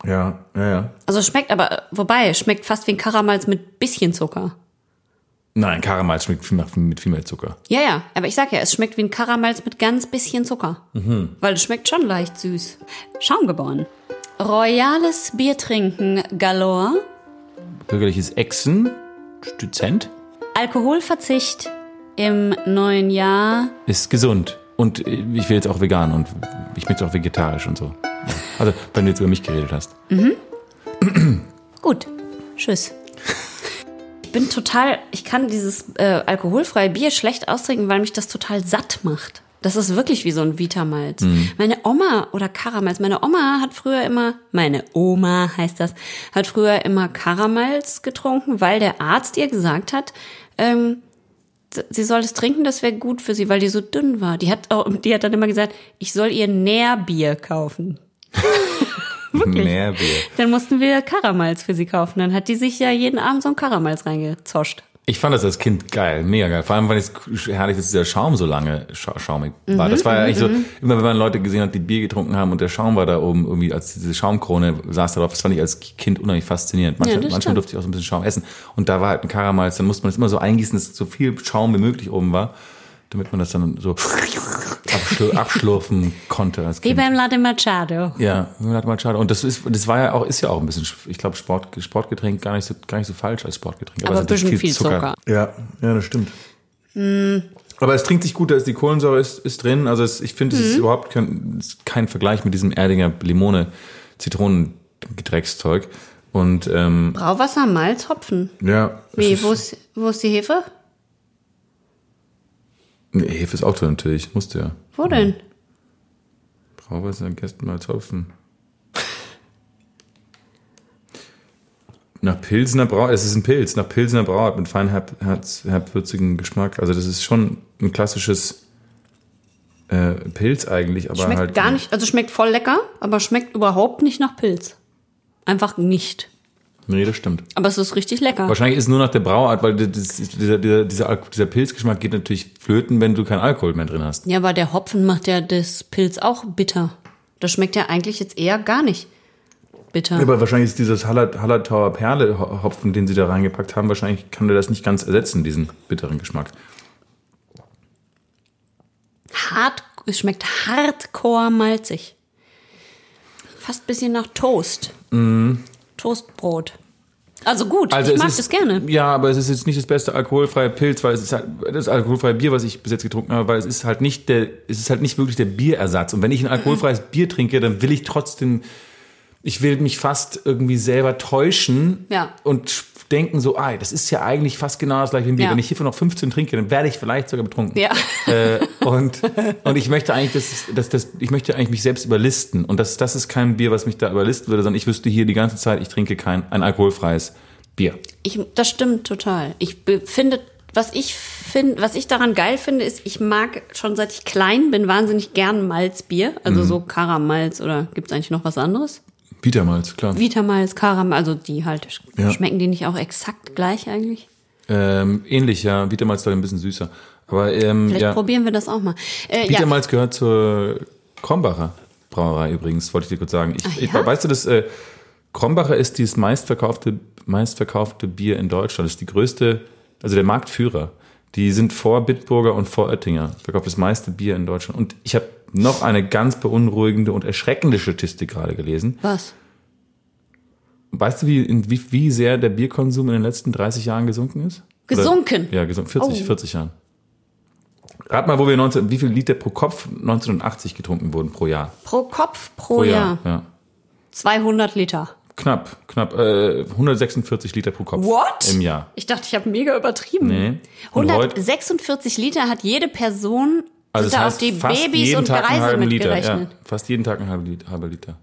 Ja, ja, ja. Also schmeckt aber, wobei, schmeckt fast wie ein Karamals mit bisschen Zucker. Nein, Karamell schmeckt viel, mehr- mit viel mehr Zucker. Ja, ja, aber ich sag ja, es schmeckt wie ein Karamals mit ganz bisschen Zucker. Weil es schmeckt schon leicht süß. Schaumgeboren. Royales Biertrinken galore. Bürgerliches Echsen, Stützent, Alkoholverzicht im neuen Jahr. ist gesund. Und ich will jetzt auch vegan und ich möchte auch vegetarisch und so. Also, wenn du jetzt über mich geredet hast. <clears throat> Gut. Tschüss. Ich bin total, ich kann dieses äh, alkoholfreie Bier schlecht austrinken, weil mich das total satt macht. Das ist wirklich wie so ein Vitamalz. Meine Oma oder Karamals, meine Oma hat früher immer, meine Oma heißt das, hat früher immer Karamals getrunken, weil der Arzt ihr gesagt hat, ähm, sie soll es trinken, das wäre gut für sie, weil die so dünn war. Die hat, auch, die hat dann immer gesagt, ich soll ihr Nährbier kaufen. <laughs> <laughs> Mehr Bier. Dann mussten wir Karamals für sie kaufen. Dann hat die sich ja jeden Abend so ein Karamals reingezoscht. Ich fand das als Kind geil, mega geil. Vor allem, weil es herrlich, dass dieser Schaum so lange scha schaumig war. das war ja eigentlich so, immer wenn man Leute gesehen hat, die Bier getrunken haben und der Schaum war da oben irgendwie als diese Schaumkrone saß da drauf. Das fand ich als Kind unheimlich faszinierend. Manchmal, Ja, manchmal durfte ich auch so ein bisschen Schaum essen. Und da war halt ein Karamals, dann musste man das immer so eingießen, dass so viel Schaum wie möglich oben war, damit man das dann so abschlur abschlurfen konnte als Wie Kind. beim Latte Machado. Ja, Latte Machado. Und das ist, das war ja auch, ist ja auch ein bisschen, ich glaube, Sport, Sportgetränk gar nicht so, gar nicht so falsch als Sportgetränk. Aber es ein hat bisschen viel Zucker. Ja, ja, das stimmt. Aber es trinkt sich gut, da ist die Kohlensäure ist, ist drin. Also es, ich finde, es ist überhaupt kein, kein Vergleich mit diesem Erdinger Limone Zitronengedreckszeug. Und ähm, Brauwasser, Malz, Hopfen. ja, Wie, ist- wo ist, wo ist die Hefe? Nee, Hefe ist auch drin natürlich, musste ja. Wo denn? Brauwasser, Gerstenmalz, Hopfen. Nach Pilsener Brau, es ist ein Pilz, nach Pilsener Brauart mit fein herb, Geschmack. Also das ist schon ein klassisches äh, Pilz eigentlich, aber Schmeckt halt gar nicht, also schmeckt voll lecker, aber schmeckt überhaupt nicht nach Pilz. Einfach nicht. Nee, das stimmt. Aber es ist richtig lecker. Wahrscheinlich ist es nur nach der Brauart, weil das, dieser, dieser, dieser, dieser Pilzgeschmack geht natürlich flöten, wenn du keinen Alkohol mehr drin hast. Ja, aber der Hopfen macht ja das Pilz auch bitter. Das schmeckt ja eigentlich jetzt eher gar nicht bitter. Aber wahrscheinlich ist dieses Hallertauer Hallertauer Perle Hopfen, den sie da reingepackt haben, wahrscheinlich kann der das nicht ganz ersetzen, diesen bitteren Geschmack. Hart, es schmeckt hardcore malzig. Fast ein bisschen nach Toast. Toastbrot. Also gut, Also ich es mag ist, das gerne. Ja, aber es ist jetzt nicht das beste alkoholfreie Pilz, weil es ist halt das alkoholfreie Bier, was ich bis jetzt getrunken habe, weil es ist halt nicht der, es ist halt nicht wirklich der Bierersatz. Und wenn ich ein alkoholfreies Bier trinke, dann will ich trotzdem, ich will mich fast irgendwie selber täuschen Ja. und denken so, ah, das ist ja eigentlich fast genau das gleiche wie ein Bier. Ja. Wenn ich hiervon noch 15 trinke, dann werde ich vielleicht sogar betrunken. Ja. Äh, und, und ich möchte eigentlich, das, das, das, ich möchte eigentlich mich selbst überlisten. Und das, das ist kein Bier, was mich da überlisten würde, sondern ich wüsste hier die ganze Zeit, ich trinke kein, ein alkoholfreies Bier. Ich, das stimmt total. Ich finde, was ich finde, was ich daran geil finde, ist, ich mag schon seit ich klein bin wahnsinnig gern Malzbier, also so Karamalz oder gibt's eigentlich noch was anderes? Vitamalz, klar. Vitamalz, Karam, also die halt Ja. schmecken die nicht auch exakt gleich eigentlich? Ähm, ähnlich, ja. Vitamalz ist ein bisschen süßer. Aber ähm, Vielleicht ja, probieren wir das auch mal. Äh, ja, Vitamalz gehört zur Krombacher. Brauerei übrigens, wollte ich dir kurz sagen. Ich, Ach ich, ja? weißt du, das äh, Krombacher ist dieses meistverkaufte, meistverkaufte Bier in Deutschland. Das ist die größte, also der Marktführer. Die sind vor Bitburger und vor Oettinger. Verkauft das meiste Bier in Deutschland. Und ich habe noch eine ganz beunruhigende und erschreckende Statistik gerade gelesen. Was? Weißt du, wie, in, wie, wie sehr der Bierkonsum in den letzten 30 Jahren gesunken ist? Gesunken? Oder, ja, gesunken. 40, Oh. 40 Jahren. Rat mal, wo wir 19, wie viel Liter pro Kopf 1980 getrunken wurden pro Jahr. Pro Kopf pro, Jahr. ja. 200 Liter. Knapp, knapp. Äh, 146 Liter pro Kopf What? im Jahr. Ich dachte, ich habe mega übertrieben. Nee. Und heute- 146 Liter hat jede Person, Also sind da auch die fast Babys jeden und Tag einen Gereise halben Liter. Ja, mitgerechnet. fast jeden Tag Liter, halber Liter.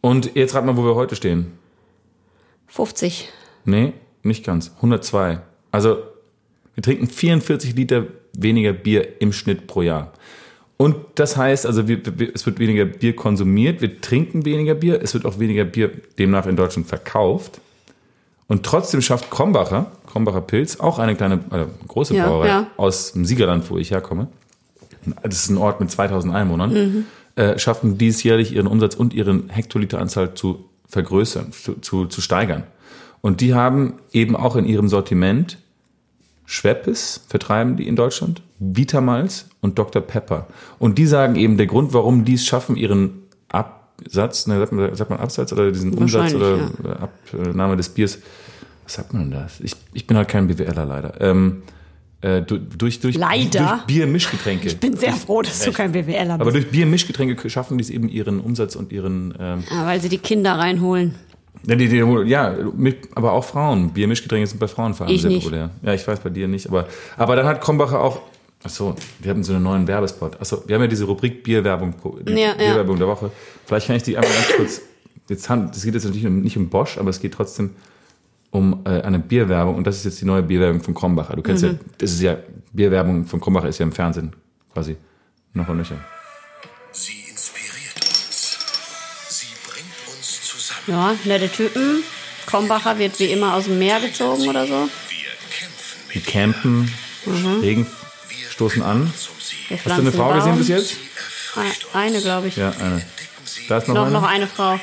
Und jetzt rat mal, wo wir heute stehen. 50. Nee, nicht ganz. 102. Also wir trinken 44 Liter weniger Bier im Schnitt pro Jahr. Und das heißt, also wir, wir, es wird weniger Bier konsumiert, wir trinken weniger Bier, es wird auch weniger Bier demnach in Deutschland verkauft. Und trotzdem schafft Krombacher, Krombacher Pilz, auch eine kleine, äh, große Ja, Brauerei ja. aus dem Siegerland, wo ich herkomme. Das ist ein Ort mit 2000 Einwohnern. Mhm. Äh, schaffen diesjährlich ihren Umsatz und ihren Hektoliteranzahl zu vergrößern, zu, zu, zu steigern. Und die haben eben auch in ihrem Sortiment Schweppes, vertreiben die in Deutschland, Vitamals und Dr. Pepper. Und die sagen eben, der Grund, warum die es schaffen, ihren Absatz, ne, sagt, man, sagt man Absatz oder diesen Umsatz oder Wahrscheinlich, Abnahme des Biers, was sagt man denn da? Ich, ich bin halt kein BWLer leider. Ähm, äh, du- durch, durch, Leider? durch Bier-Mischgetränke. Ich bin sehr froh, dass du kein BWLer Aber bist. durch Bier-Mischgetränke schaffen die es eben ihren Umsatz und ihren ähm, Ja, weil sie die Kinder reinholen. ja, die, die, ja, mit, aber auch Frauen. Biermischgetränke sind bei Frauen vor allem Ich sehr nicht. populär. Ja, ich weiß bei dir nicht, aber aber dann hat Krombacher auch. Ach so, wir haben so einen neuen Werbespot. Ach so, wir haben ja diese Rubrik Bierwerbung, die Ja, ja. Bierwerbung der Woche. Vielleicht kann ich die einmal ganz kurz. Jetzt haben, das geht jetzt natürlich nicht um Bosch, aber es geht trotzdem um äh, eine Bierwerbung und das ist jetzt die neue Bierwerbung von Krombacher. Du kennst Mhm. ja, das ist ja Bierwerbung von Krombacher ist ja im Fernsehen quasi noch und nöcher. Sie inspiriert uns. Sie bringt uns zusammen. Ja, nette Typen. Krombacher wird wie immer aus dem Meer gezogen oder so. Wir kämpfen Die campen, Mhm. Regen stoßen an. Hast du eine Frau gesehen Baum. bis jetzt? Ein- Eine, glaube ich. Ja, eine. Da ist noch, Noch, eine. noch eine Frau.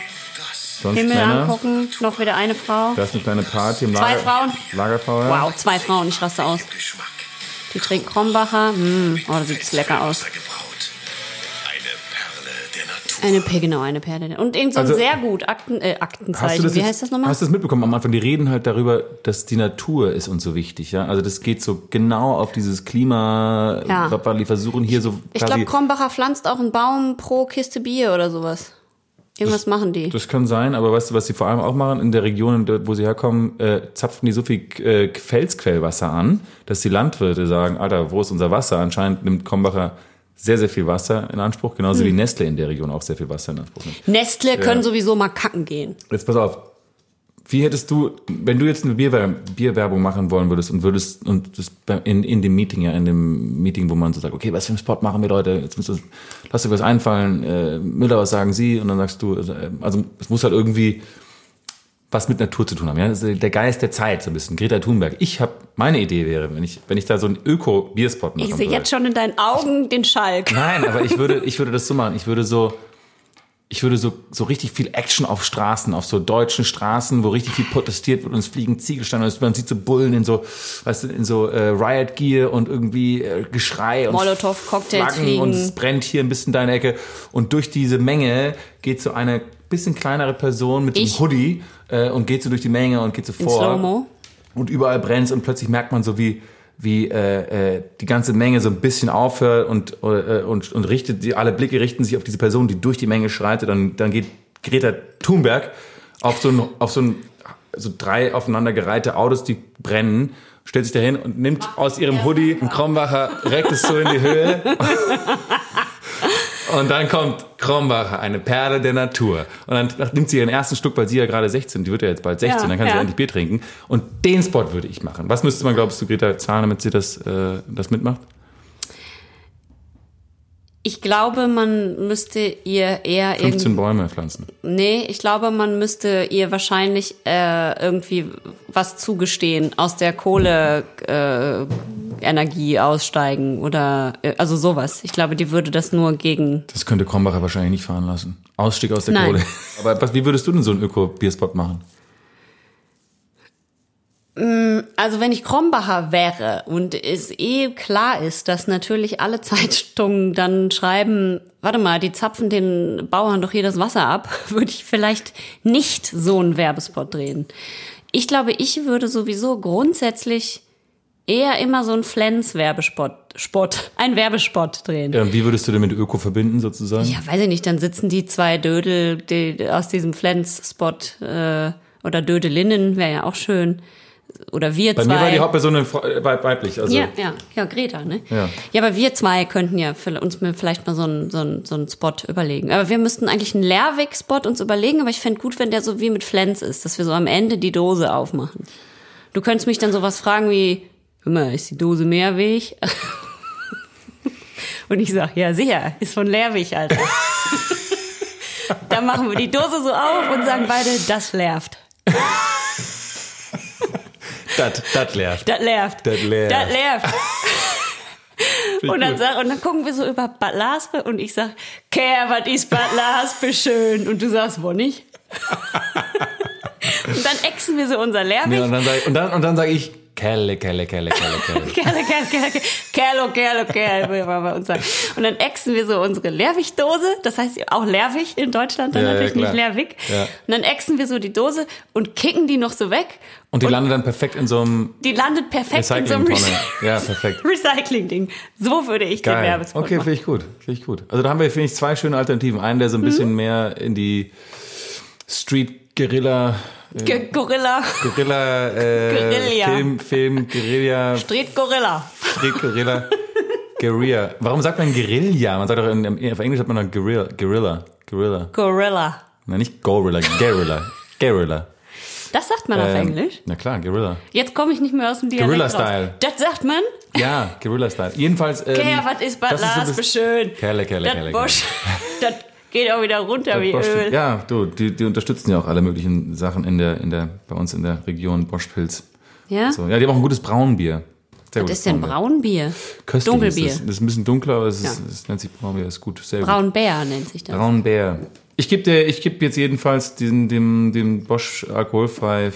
Sonst Himmel Männer. angucken, noch wieder eine Frau. Da ist eine kleine Party im Zwei Lager. Frauen? Lagerfeuer. Wow, zwei Frauen, ich raste aus. Die trinken Krombacher. Mm, oh, da sieht es lecker aus. Eine Perle genau, eine Perle. Und irgend so ein Also- sehr gut Akten, äh, Aktenzeichen. Wie jetzt- heißt das nochmal? Hast du das mitbekommen am Anfang? Die reden halt darüber, dass die Natur ist uns so wichtig, ja. Also das geht so genau auf dieses Klima, Ja. die versuchen hier so Ich glaube, Krombacher pflanzt auch einen Baum pro Kiste Bier oder sowas. Irgendwas machen die. das kann sein, aber weißt du, was sie vor allem auch machen? In der Region, wo sie herkommen, äh, zapfen die so viel äh, Felsquellwasser an, dass die Landwirte sagen, Alter, wo ist unser Wasser? Anscheinend nimmt Krombacher sehr, sehr viel Wasser in Anspruch, genauso Hm. wie Nestle in der Region auch sehr viel Wasser in Anspruch nimmt. Nestle können sowieso mal kacken gehen. Jetzt pass auf. Wie hättest du, wenn du jetzt eine Bierwer Bierwerbung machen wollen würdest und würdest und das in, in dem Meeting, ja, in dem Meeting, wo man so sagt, okay, was für einen Spot machen wir Leute? Jetzt müsst ihr, lass dir was einfallen. Äh, Müller, was sagen Sie? Und dann sagst du, also, äh, also es muss halt irgendwie was mit Natur zu tun haben. Ja, das ist der Geist der Zeit so ein bisschen. Greta Thunberg. Ich habe meine Idee wäre, wenn ich wenn ich da so einen Öko-Bierspot machen Ich sehe jetzt schon in deinen Augen den Schalk. Nein, aber ich würde, ich würde das so machen. Ich würde so, ich würde so, so richtig viel Action auf Straßen, auf so deutschen Straßen, wo richtig viel protestiert wird und es fliegen Ziegelsteine und man sieht so Bullen in so, weißt du, in so äh, Riot Gear und irgendwie äh, Geschrei und Molotow-Cocktails Flaggen fliegen. und es brennt hier ein bisschen deine Ecke und durch diese Menge geht so eine bisschen kleinere Person mit so einem Ich? Hoodie äh, und geht so durch die Menge und geht so In vor und überall brennt und plötzlich merkt man so, wie, wie äh, äh, die ganze Menge so ein bisschen aufhört und, äh, und, und richtet, die, alle Blicke richten sich auf diese Person, die durch die Menge schreitet. Dann, dann geht Greta Thunberg auf so ein, auf so ein, so drei aufeinandergereihte Autos, die brennen, stellt sich dahin und nimmt aus ihrem Hoodie einen Krombacher, reckt es so in die Höhe. <laughs> Und dann kommt Krombacher, eine Perle der Natur. Und dann nimmt sie ihren ersten Schluck, weil sie ja gerade 16, die wird ja jetzt bald 16, Ja, dann kann sie ja. endlich Bier trinken. Und den Spot würde ich machen. Was müsste man, glaubst du, Greta, zahlen, damit sie das, äh, das mitmacht? Ich glaube, man müsste ihr eher 15 irgendwie. Bäume pflanzen. Nee, ich glaube, man müsste ihr wahrscheinlich äh, irgendwie was zugestehen aus der Kohle, äh, Atomenergie aussteigen oder äh, also sowas. Ich glaube, die würde das nur gegen. Das könnte Krombacher wahrscheinlich nicht fahren lassen. Ausstieg aus der Nein. Kohle. Aber was, wie würdest du denn so einen Öko-Bierspot machen? Also wenn ich Krombacher wäre und es eh klar ist, dass natürlich alle <laughs> Zeitungen dann schreiben, warte mal, die zapfen den Bauern doch hier das Wasser ab, <laughs> würde ich vielleicht nicht so einen Werbespot drehen. Ich glaube, ich würde sowieso grundsätzlich eher immer so einen Flens-Werbespot, Spot, ein Werbespot drehen. Ja, wie würdest du denn mit Öko verbinden sozusagen? Ja, weiß ich nicht, dann sitzen die zwei Dödel die, aus diesem Flens-Spot äh, oder Dödelinnen, wäre ja auch schön. Oder wir Bei zwei. mir war die Hauptperson äh, weib- weiblich. Also, ja, ja, ja, Greta, ne? Ja. ja, aber wir zwei könnten ja uns mir vielleicht mal so einen, so, einen, so einen Spot überlegen. Aber wir müssten eigentlich einen Lerwick-Spot uns überlegen, aber ich fände gut, wenn der so wie mit Flens ist, dass wir so am Ende die Dose aufmachen. Du könntest mich dann sowas fragen wie, hör mal, ist die Dose Mehrweg? <laughs> Und ich sag, ja, sicher, ist von Leerwig, Alter. <laughs> dann machen wir die Dose so auf und sagen beide, das lervt. Das, das lernt. Das lervt. Das lervt. Das <laughs> ich Und dann, sag, und dann gucken wir so über Bad Laspe und ich sag, Kerr, was ist Bad Laspe schön? Und du sagst, wo nicht? <laughs> und dann exen wir so unser Lehrweg. Nee, und dann sage und dann, und dann sag ich, <laughs> Kelle, Kelle, Kelle, Kelle, Kelle. Kerl, will man bei uns sagen. Und dann exen wir so unsere Leerwig-Dose, das heißt auch Leerwig in Deutschland, dann Ja, ja, natürlich nicht klar. Leerwig. Ja. Und dann exen wir so die Dose und kicken die noch so weg. Und die landet dann perfekt in so einem Die landet perfekt in so einem Recycling-Tonne. Ja, perfekt. <laughs> Recycling-Ding. So würde ich den Geil. Werbespot Okay, finde ich gut. Finde ich gut. Also da haben wir, finde ich, zwei schöne Alternativen. Einen, der so ein Mhm. bisschen mehr in die Street Guerilla, Ge- Gorilla. Guerilla, äh, Guerilla. Film, Film, Guerilla, Street Gorilla. Street Guerilla, Guerilla. Warum sagt man Guerilla? Man sagt doch, in, auf Englisch sagt man dann Guerilla, Guerilla, Guerilla. Gorilla. Nein, nicht Gorilla, Guerilla, Guerilla. Das sagt man auf Ähm, Englisch. Na klar, Guerilla. Jetzt komme ich nicht mehr aus dem Dialekt Guerilla-Style. Das sagt man? Ja, Guerilla-Style. Jedenfalls. Ähm, Kerr, was ist Bad so Laspe bisschen- schön? Kerle, Kerle, das Kerle, <laughs> das geht auch wieder runter wie Öl. Ja, du, die, die unterstützen ja auch alle möglichen Sachen in der, in der, bei uns in der Region Boschpilz. Ja? So, ja, die haben auch ein gutes Braunbier. Sehr Was ist denn Braunbier? Köstlich Dunkelbier. Ist das, das ist ein bisschen dunkler, aber es, ist, Ja. es nennt sich Braunbier, ist gut. Sehr gut. Braunbär nennt sich das. Braunbär. Ich gebe dir, ich gebe jetzt jedenfalls diesen, dem, dem Bosch alkoholfrei,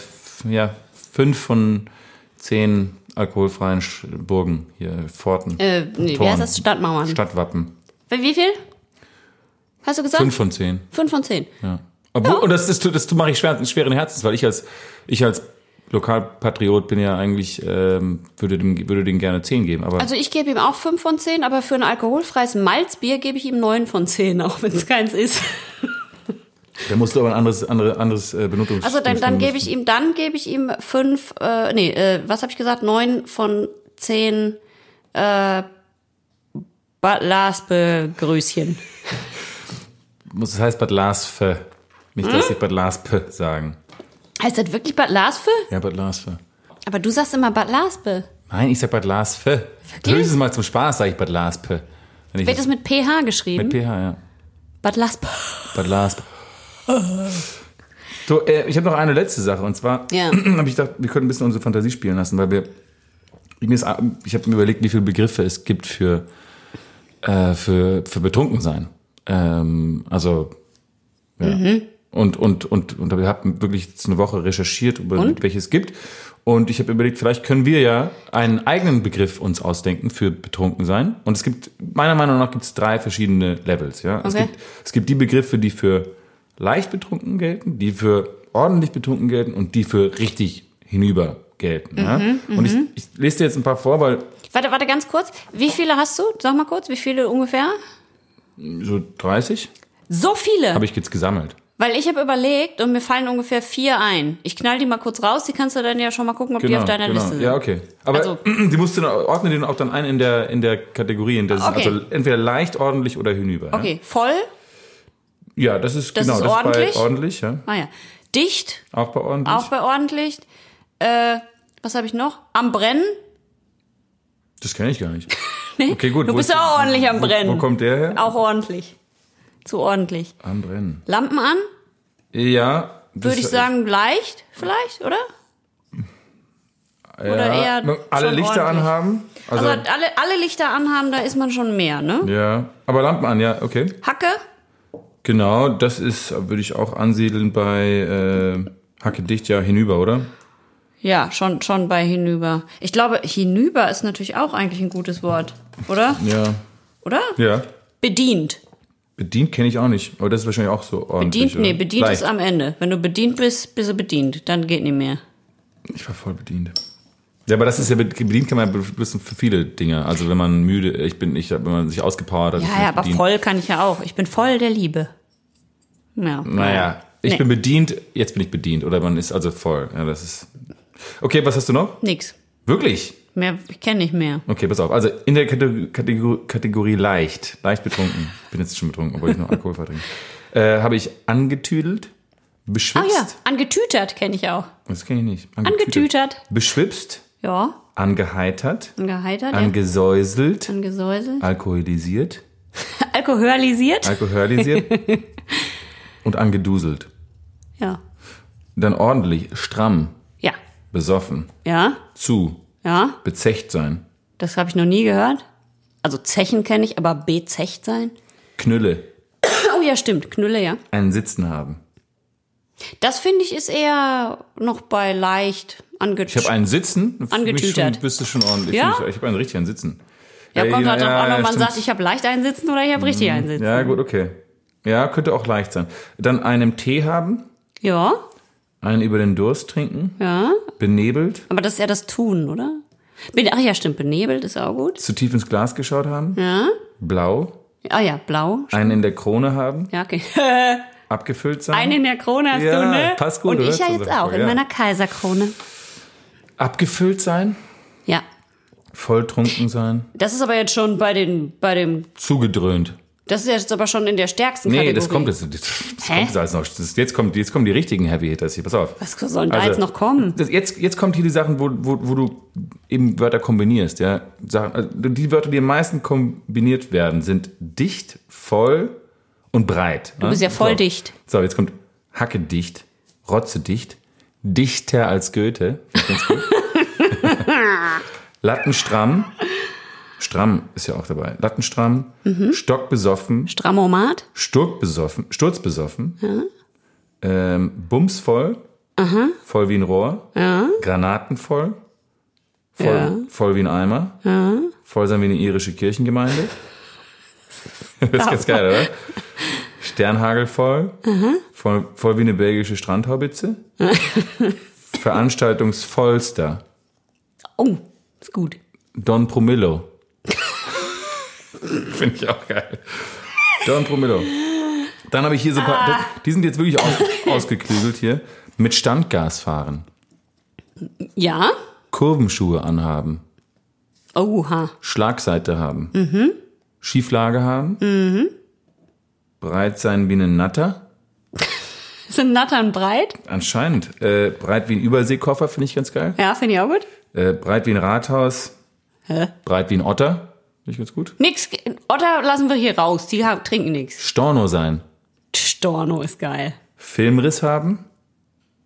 ja, fünf von zehn alkoholfreien Burgen hier, Pforten. Äh, nee, wie Toren. heißt das? Stadtmauern. Stadtwappen. Wie viel? Hast du gesagt? Fünf von zehn. Fünf von zehn. Ja. Obwohl, Und das, das, das, mache ich schwer, schweren Herzens, weil ich als, ich als Lokalpatriot bin ja eigentlich, ähm, würde, dem, würde den gerne zehn geben. Aber Also ich gebe ihm auch fünf von zehn, aber für ein alkoholfreies Malzbier gebe ich ihm neun von zehn, <laughs> auch wenn es keins ist. <laughs> da musst du aber ein anderes, andere, anderes äh, Benutzungs Also dann, dann gebe ich ihm, dann gebe ich ihm fünf, äh, nee, äh, was habe ich gesagt? Neun von zehn äh, Bad Laspe Grüßchen. Muss, das heißt Bad Lasfe. Nicht, Hm? dass sie Bad Laspe sagen. Heißt das wirklich Bad Laspe? Ja, Bad Lasfe. Aber du sagst immer Bad Laspe. Nein, ich sag Bad Lasfe. Höchstens mal zum Spaß sage ich Bad Laspe. Wenn ich Wird es mit PH geschrieben? mit PH, ja. Bad Laspe. Bad Laspe. So, äh, ich habe noch eine letzte Sache und zwar Ja. <clears throat> habe ich gedacht, wir können ein bisschen unsere Fantasie spielen lassen, weil wir ich habe mir überlegt, wie viele Begriffe es gibt für äh, für für betrunken sein. Ähm, also ja. Mhm. und und und und wir haben wirklich jetzt eine Woche recherchiert über Und? welche es gibt und ich habe überlegt, vielleicht können wir ja einen eigenen Begriff uns ausdenken für betrunken sein und es gibt meiner Meinung nach gibt es drei verschiedene Levels, ja. Es Okay. gibt es gibt die Begriffe, die für leicht betrunken gelten, die für ordentlich betrunken gelten und die für richtig hinüber gelten. Ja? Mhm, Und ich, ich lese dir jetzt ein paar vor, weil Warte, warte ganz kurz. Wie viele hast du? Sag mal kurz, wie viele ungefähr? So 30 So viele. habe ich jetzt gesammelt. Weil ich habe überlegt und mir fallen ungefähr vier ein. Ich knall die mal kurz raus, die kannst du dann ja schon mal gucken, ob die auf deiner Liste sind. Genau, Ja, okay. Aber Also- <clears throat> die musst du dann- ordne den auch dann ein in der in der Kategorie, in der Okay. also entweder leicht, ordentlich oder hinüber. Ja? Okay, voll. Ja, das ist Das genau ist das ordentlich? ist bei ordentlich, ja. Ah ja. Dicht, Auch bei ordentlich. auch bei ordentlich. Äh, was habe ich noch? Am Brennen. das kenne ich gar nicht. <laughs> <laughs> Okay, gut. Du wo bist ist- ja auch ordentlich am wo, Brennen. Wo kommt der her? Auch ordentlich. Zu ordentlich. Am Brennen. Lampen an, Ja. würde ich sagen, leicht, vielleicht, oder? Oder eher alle Lichter ordentlich? anhaben. Also, Also, alle, alle Lichter anhaben, da ist man schon mehr, ne? ja. Aber Lampen an, ja, okay. Hacke? Genau, das ist, würde ich auch ansiedeln bei äh, Hacke dicht ja hinüber, oder? Ja, schon, schon bei hinüber. Ich glaube, hinüber ist natürlich auch eigentlich ein gutes Wort, oder? Ja. Oder? Ja. Bedient. Bedient kenne ich auch nicht, aber das ist wahrscheinlich auch so ordentlich. Bedient, nee, bedient Leicht. ist am Ende. Wenn du bedient bist, bist du bedient. Dann geht nicht mehr. Ich war voll bedient. Ja, aber das ist ja bedient kann man ja benutzen für viele Dinge. Also wenn man müde, ich bin, ich, wenn man sich ausgepowert hat, Ja, ja, aber bedient. voll kann ich ja auch. Ich bin voll der Liebe. Ja. Naja, ich Nee. bin bedient, jetzt bin ich bedient. Oder man ist also voll. Ja, das ist. Okay, was hast du noch? Nix. Wirklich? Mehr, ich kenne nicht mehr. Okay, pass auf. Also in der Kategorie, Kategorie, Kategorie leicht, leicht betrunken. Ich bin jetzt schon betrunken, obwohl ich noch Alkohol vertrinke. <laughs> Äh, Habe ich angetüdelt, Ah beschwipst. ja, angetütert kenne ich auch. Das kenne ich nicht. Angetütert. Beschwipst, Ja. angeheitert, Angeheitert. ja. angesäuselt, Angesäuselt. alkoholisiert, <laughs> Alkoholisiert. alkoholisiert <laughs> und angeduselt. Ja. Dann ordentlich, stramm. Besoffen, Ja. zu, Ja. bezecht sein, Das habe ich noch nie gehört. Also Zechen kenne ich, aber bezecht sein. Knülle, <coughs> Oh ja, stimmt. Knülle, ja. einen Sitzen haben. Das finde ich ist eher noch bei leicht Ich angetütert. habe einen Sitzen. Angetütert. Schon, bist du schon ordentlich. Ja? Ich, ich habe einen richtigen Sitzen. Ja, kommt halt drauf an, ob man stimmt. sagt, ich habe leicht einsitzen oder ich habe richtig einsitzen. Ja, gut, okay. Ja, könnte auch leicht sein. Dann einen Tee haben, Ja, einen über den Durst trinken, ja. Benebelt, Aber das ist ja das Tun, oder? Ach ja, stimmt. Benebelt ist auch gut. zu tief ins Glas geschaut haben, Ja. blau, Ah ja, blau. einen in der Krone haben, Ja, okay. <laughs> abgefüllt sein, Eine in der Krone hast Ja, du, ne? passt gut, Und ich ja jetzt auch, man, in ja. meiner Kaiserkrone. abgefüllt sein, Ja. volltrunken sein, Das ist aber jetzt schon bei den, bei dem, zugedröhnt. Das ist jetzt aber schon in der stärksten Nee, Kategorie. das kommt jetzt. Das, das kommt jetzt alles noch. Das, jetzt, kommt, jetzt kommen die richtigen Heavy Hitters hier. Pass auf. Was soll denn da Also, jetzt noch kommen? Das, jetzt, jetzt kommt hier die Sachen, wo, wo, wo du eben Wörter kombinierst. Ja? Also die Wörter, die am meisten kombiniert werden, sind dicht, voll und breit. Du bist ja voll so. dicht. So, jetzt kommt Hacke dicht, Rotze dicht, dichter als Goethe. Ganz gut. <laughs> Lattenstramm. Stramm ist ja auch dabei. Lattenstramm, Mhm. stockbesoffen, Strammomat? Sturkbesoffen, sturzbesoffen, ähm, bumsvoll, voll wie ein Rohr, granatenvoll, voll, Ja. voll wie ein Eimer, voll sein wie eine irische Kirchengemeinde. <laughs> das ist ganz geil, oder? Sternhagelvoll, voll, voll wie eine belgische Strandhaubitze, <laughs> Veranstaltungsvollster, Oh, ist gut. Don Promillo. <laughs> Finde ich auch geil. Don Promillo. Dann habe ich hier so ein paar, das, die sind jetzt wirklich aus, ausgeklügelt hier. Mit Standgas fahren, Ja? Kurvenschuhe anhaben, Oha. Schlagseite haben, Schieflage haben, breit sein wie ein Natter, <laughs> Sind Nattern breit? anscheinend äh, breit wie ein Überseekoffer, finde ich ganz geil, Ja, finde ich auch gut. äh, breit wie ein Rathaus, Hä? breit wie ein Otter, ich ganz gut, Nix. Otter lassen wir hier raus. Die haben, trinken nix. Storno sein, Storno ist geil. Filmriss haben,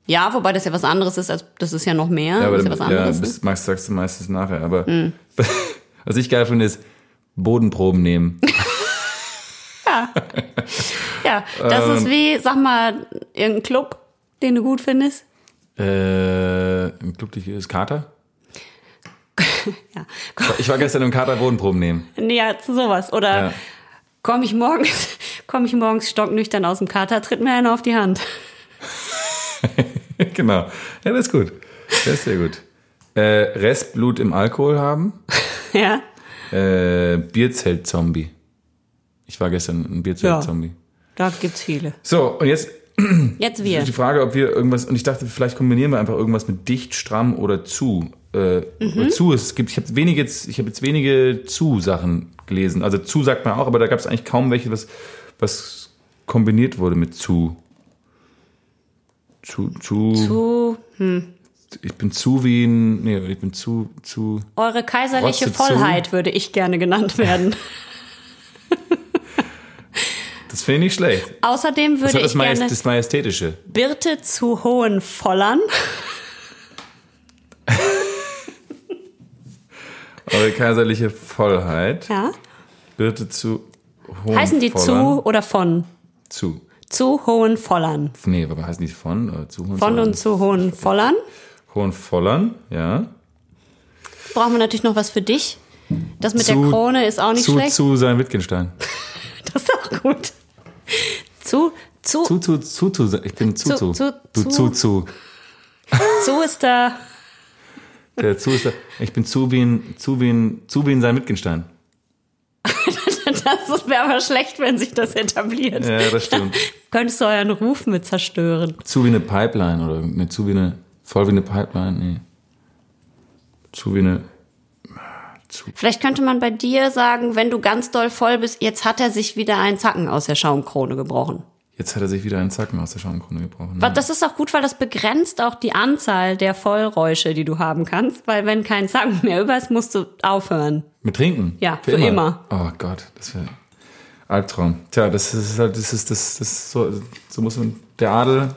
Ja, wobei das ja was anderes ist, als das ist ja noch mehr. Ja, aber das ist ja was dann, ja, anderes. bis, meist sagst du meistens nachher. Aber <laughs> was ich geil finde, ist Bodenproben nehmen. <laughs> ja, das Ähm. ist wie, sag mal, irgendein Club, den du gut findest. äh, im Club ist Kater. <laughs> Ja. Ich war gestern im Kater Bodenproben nehmen. Ja, zu sowas. Oder Ja. komme ich morgens, <laughs> komme ich morgens stocknüchtern aus dem Kater, tritt mir einer auf die Hand. <laughs> genau. Ja, das ist gut. Das ist sehr gut. Äh, Restblut im Alkohol haben. Ja. Äh, Bierzelt-Zombie. Ich war gestern ein Bierzelt-Zombie. Da gibt's viele. So, und jetzt Jetzt wir. <clears throat> die Frage, ob wir irgendwas, und ich dachte, vielleicht kombinieren wir einfach irgendwas mit dicht, stramm oder zu. Äh, Mhm. zu, es gibt, ich habe wenige jetzt, ich habe jetzt wenige zu-Sachen gelesen. Also zu sagt man auch, aber da gab es eigentlich kaum welche, was, was kombiniert wurde mit zu. Zu, zu, Zu ich bin zu wie ein, nee, ich bin zu, zu, eure kaiserliche Rotze zu. Vollheit würde ich gerne genannt werden. <laughs> das finde ich nicht schlecht. Außerdem Das würde das, ich Majest, gerne das Majestätische. Birte zu hohen Eure kaiserliche Vollheit. Ja. Birte zu Heißen die zu oder von? Zu. Zu Hohenfollern. Nee, aber heißen die von? Oder zu Von Hohenzollern? und zu Hohenfollern. Hohenfollern, ja. Brauchen wir natürlich noch was für dich. Das mit Zu- der Krone ist auch nicht zu, schlecht. Zu sein Wittgenstein. <laughs> Das ist auch gut. Zu, zu, Zu, zu, zu, zu. Ich bin zu, Zu- zu. zu- Du, zu, zu. zu ist da. Der zu ist ich bin zu wie ein, zu wie ein, zu wie ein sein Wittgenstein. <laughs> Das wäre aber schlecht, wenn sich das etabliert. Ja, das stimmt. <laughs> Könntest du euren Ruf mit zerstören. zu wie eine Pipeline oder ne, zu wie eine, voll wie eine Pipeline, nee. Zu wie eine, zu, Vielleicht könnte man bei dir sagen, wenn du ganz doll voll bist, jetzt hat er sich wieder einen Zacken aus der Schaumkrone gebrochen. Jetzt hat er sich wieder einen Zacken aus der Schaumkrone gebrochen. Was- Das ist auch gut, weil das begrenzt auch die Anzahl der Vollräusche, die du haben kannst. Weil wenn kein Zacken mehr über ist, musst du aufhören. Mit Trinken? Ja, für immer. Oh Gott, das wäre Albtraum. Tja, das ist halt, das ist, das, das so, so muss man, der Adel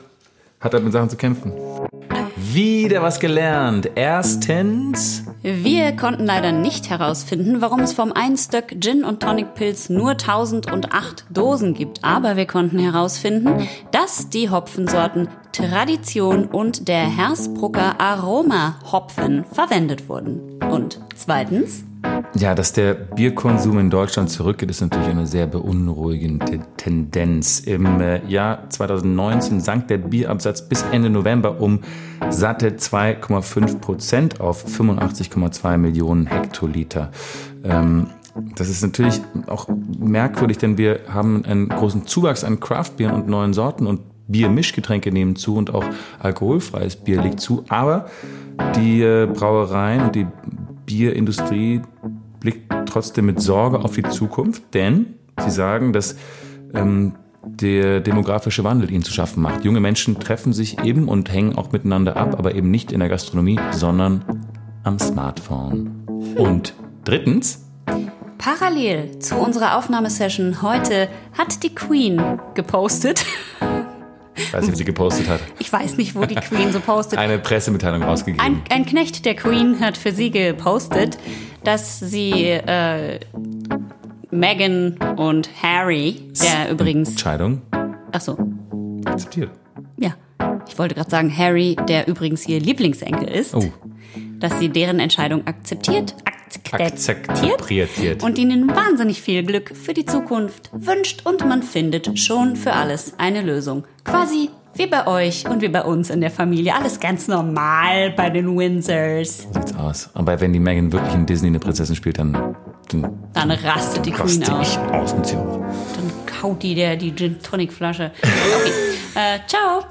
hat halt mit Sachen zu kämpfen. Wieder was gelernt. Erstens, Wir konnten leider nicht herausfinden, warum es vom Einstöck Gin und Tonic Pilz nur 1008 Dosen gibt. Aber wir konnten herausfinden, dass die Hopfensorten Tradition und der Hersbrucker Aroma Hopfen verwendet wurden. Und zweitens, ja, dass der Bierkonsum in Deutschland zurückgeht, ist natürlich eine sehr beunruhigende Tendenz. Im äh, Jahr 2019 sank der Bierabsatz bis Ende November um satte 2,5 Prozent auf 85,2 Millionen Hektoliter. Ähm, das ist natürlich auch merkwürdig, denn wir haben einen großen Zuwachs an Craftbieren und neuen Sorten und Biermischgetränke nehmen zu und auch alkoholfreies Bier liegt zu. Aber die äh, Brauereien und die Bierindustrie blickt trotzdem mit Sorge auf die Zukunft, denn sie sagen, dass ähm, der demografische Wandel ihnen zu schaffen macht. Junge Menschen treffen sich eben und hängen auch miteinander ab, aber eben nicht in der Gastronomie, sondern am Smartphone. Und drittens, parallel zu unserer Aufnahmesession heute hat die Queen gepostet. Ich weiß nicht, wie sie gepostet hat, Ich weiß nicht, wo die Queen so postet. eine Pressemitteilung rausgegeben. Ein, ein Knecht der Queen hat für sie gepostet, dass sie äh, Meghan und Harry, der übrigens, Entscheidung ach so, akzeptiert. ja, ich wollte gerade sagen Harry, der übrigens ihr Lieblingsenkel ist, Oh, dass sie deren Entscheidung akzeptiert, akzeptiert und ihnen wahnsinnig viel Glück für die Zukunft wünscht und man findet schon für alles eine Lösung. Quasi wie bei euch und wie bei uns in der Familie. Alles ganz normal bei den Windsors. sieht's aus. Aber wenn die Megan wirklich in Disney eine Prinzessin spielt, dann, dann Dann rastet die Queen aus. aus und sie auch. Dann kaut die der die Gin Tonic Flasche. Okay. <laughs> Äh, ciao.